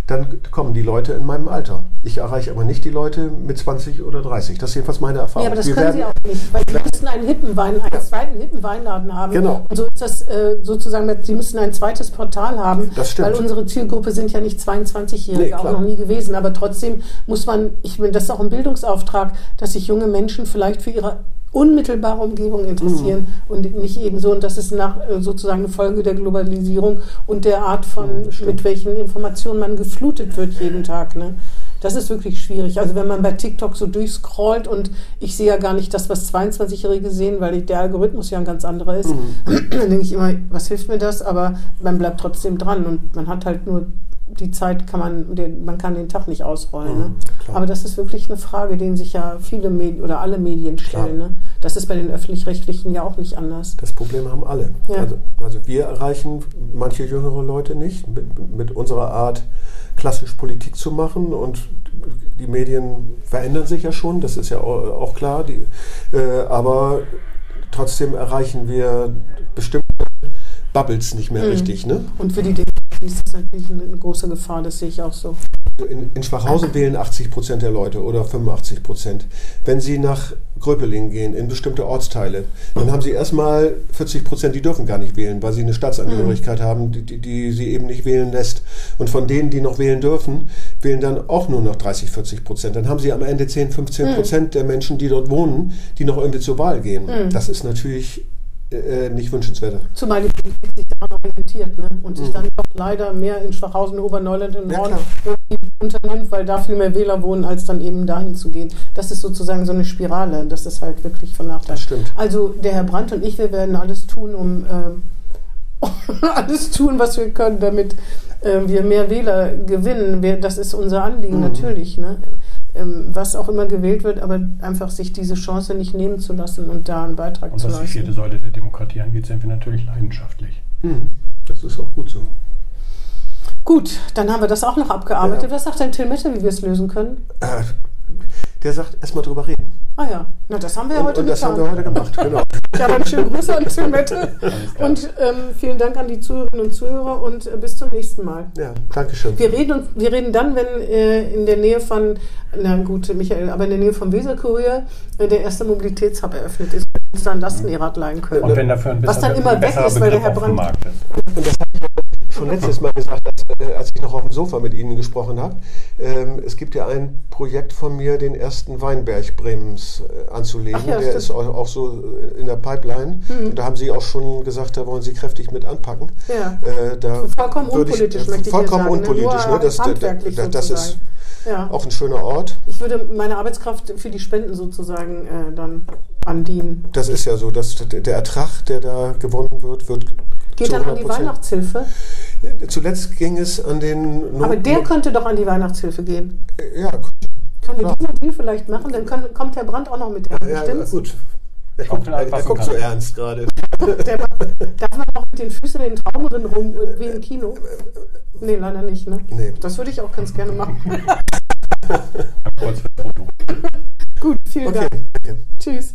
dann kommen die Leute in meinem Alter. Ich erreiche aber nicht die Leute mit 20 oder 30. Das ist jedenfalls meine Erfahrung. Ja, aber das Wir können Sie auch nicht, weil Sie müssen einen hippen Wein, einen zweiten hippen Weinladen haben. Genau. Und so ist das äh, sozusagen, Sie müssen ein zweites Portal haben, das stimmt. weil unsere Zielgruppe sind ja nicht 22-Jährige, nee, auch noch nie gewesen. Aber trotzdem muss man, ich meine, das ist auch ein Bildungsauftrag, dass sich junge Menschen vielleicht für ihre unmittelbare Umgebung interessieren mhm. und nicht eben so. Und das ist nach, äh, sozusagen eine Folge der Globalisierung und der Art von, mhm, mit welchen Informationen man geflutet wird jeden Tag. Ne? Das ist wirklich schwierig. Also wenn man bei TikTok so durchscrollt und ich sehe ja gar nicht das, was 22-Jährige sehen, weil der Algorithmus ja ein ganz anderer ist, mhm. dann denke ich immer, was hilft mir das? Aber man bleibt trotzdem dran und man hat halt nur die Zeit kann man, den, man kann den Tag nicht ausrollen. Ne? Mhm, Aber das ist wirklich eine Frage, den sich ja viele Medien oder alle Medien stellen. Ne? Das ist bei den öffentlich-rechtlichen ja auch nicht anders. Das Problem haben alle. Ja. Also, also, wir erreichen manche jüngere Leute nicht mit, mit unserer Art, klassisch Politik zu machen und die Medien verändern sich ja schon, das ist ja auch klar. Die, äh, aber trotzdem erreichen wir bestimmte Bubbles nicht mehr mhm. richtig. Ne? Und für die ist das natürlich eine große Gefahr, das sehe ich auch so. In, in Schwachhausen wählen 80 Prozent der Leute oder 85 Prozent. Wenn sie nach Gröpeling gehen, in bestimmte Ortsteile, dann haben sie erstmal 40 Prozent, die dürfen gar nicht wählen, weil sie eine Staatsangehörigkeit mhm. haben, die, die, die, sie eben nicht wählen lässt. Und von denen, die noch wählen dürfen, wählen dann auch nur noch 30, 40 Prozent. Dann haben sie am Ende 10, 15 Prozent mhm. der Menschen, die dort wohnen, die noch irgendwie zur Wahl gehen. Mhm. Das ist natürlich äh, nicht wünschenswert. Zumal die Politik sich daran orientiert ne? und sich mhm. dann doch leider mehr in Schwachhausen, Oberneuland und Horn ja, unternimmt, weil da viel mehr Wähler wohnen, als dann eben dahin zu gehen. Das ist sozusagen so eine Spirale. Das ist halt wirklich von Nachteil. Das stimmt. Also der Herr Brandt und ich, wir werden alles tun, um äh, alles tun, was wir können, damit äh, wir mehr Wähler gewinnen. Wir, das ist unser Anliegen mhm. natürlich. Ne? Ähm, was auch immer gewählt wird, aber einfach sich diese Chance nicht nehmen zu lassen und da einen Beitrag und zu leisten. Und was die vierte Säule der Demokratie angeht, sind wir natürlich leidenschaftlich. Mhm. Das ist auch gut so. Gut, dann haben wir das auch noch abgearbeitet. Ja. Was sagt denn Till Mette, wie wir es lösen können? Äh, der sagt, erstmal drüber reden. Ah ja, na das haben wir und, heute und das getan. haben wir heute gemacht, genau. Ja, dann schönen Gruß an Zimette und ähm, vielen Dank an die Zuhörerinnen und Zuhörer und äh, bis zum nächsten Mal. Ja, danke schön. Wir reden, und, wir reden dann, wenn äh, in der Nähe von, na gut, Michael, aber in der Nähe vom Weserkurier äh, der erste Mobilitätshub eröffnet ist und uns dann Lastenrad leihen können. Und wenn dafür ein Was dann immer weg ist, weil der Herr Brandt- Markt ist. Und das habe ich ja schon letztes Mal gesagt, äh, als ich noch auf dem Sofa mit Ihnen gesprochen habe. Ähm, es gibt ja ein Projekt von mir, den ersten Weinberg Bremens äh, anzulegen. Ja, der stimmt. ist auch, auch so äh, in der Pipeline. Und da haben Sie auch schon gesagt, da wollen Sie kräftig mit anpacken. Ja. Äh, da Vollkommen unpolitisch, ich, möchte ich Vollkommen sagen, ne? unpolitisch. Nur Ne? Das, handwerklich das, ist. Ja. auch ein schöner Ort. Ich würde meine Arbeitskraft für die Spenden sozusagen äh, dann andienen. Das ist ja so, dass der Ertrag, der da gewonnen wird, wird Geht dann an die 100%. Weihnachtshilfe. Zuletzt ging es an den. Not- Aber der könnte doch an die Weihnachtshilfe gehen. Ja, Können wir diesen Deal vielleicht machen? Dann können, kommt Herr Brandt auch noch mit rein. ja, Stimmt's? gut. Er Ob guckt, er er, er anfassen guckt so ernst gerade. Der, darf man noch mit den Füßen in den Traumrinnen rum, äh, wie im Kino? Nee, leider nicht. Ne? Nee. Das würde ich auch ganz gerne machen. Gut, vielen Okay, Dank. danke. Tschüss.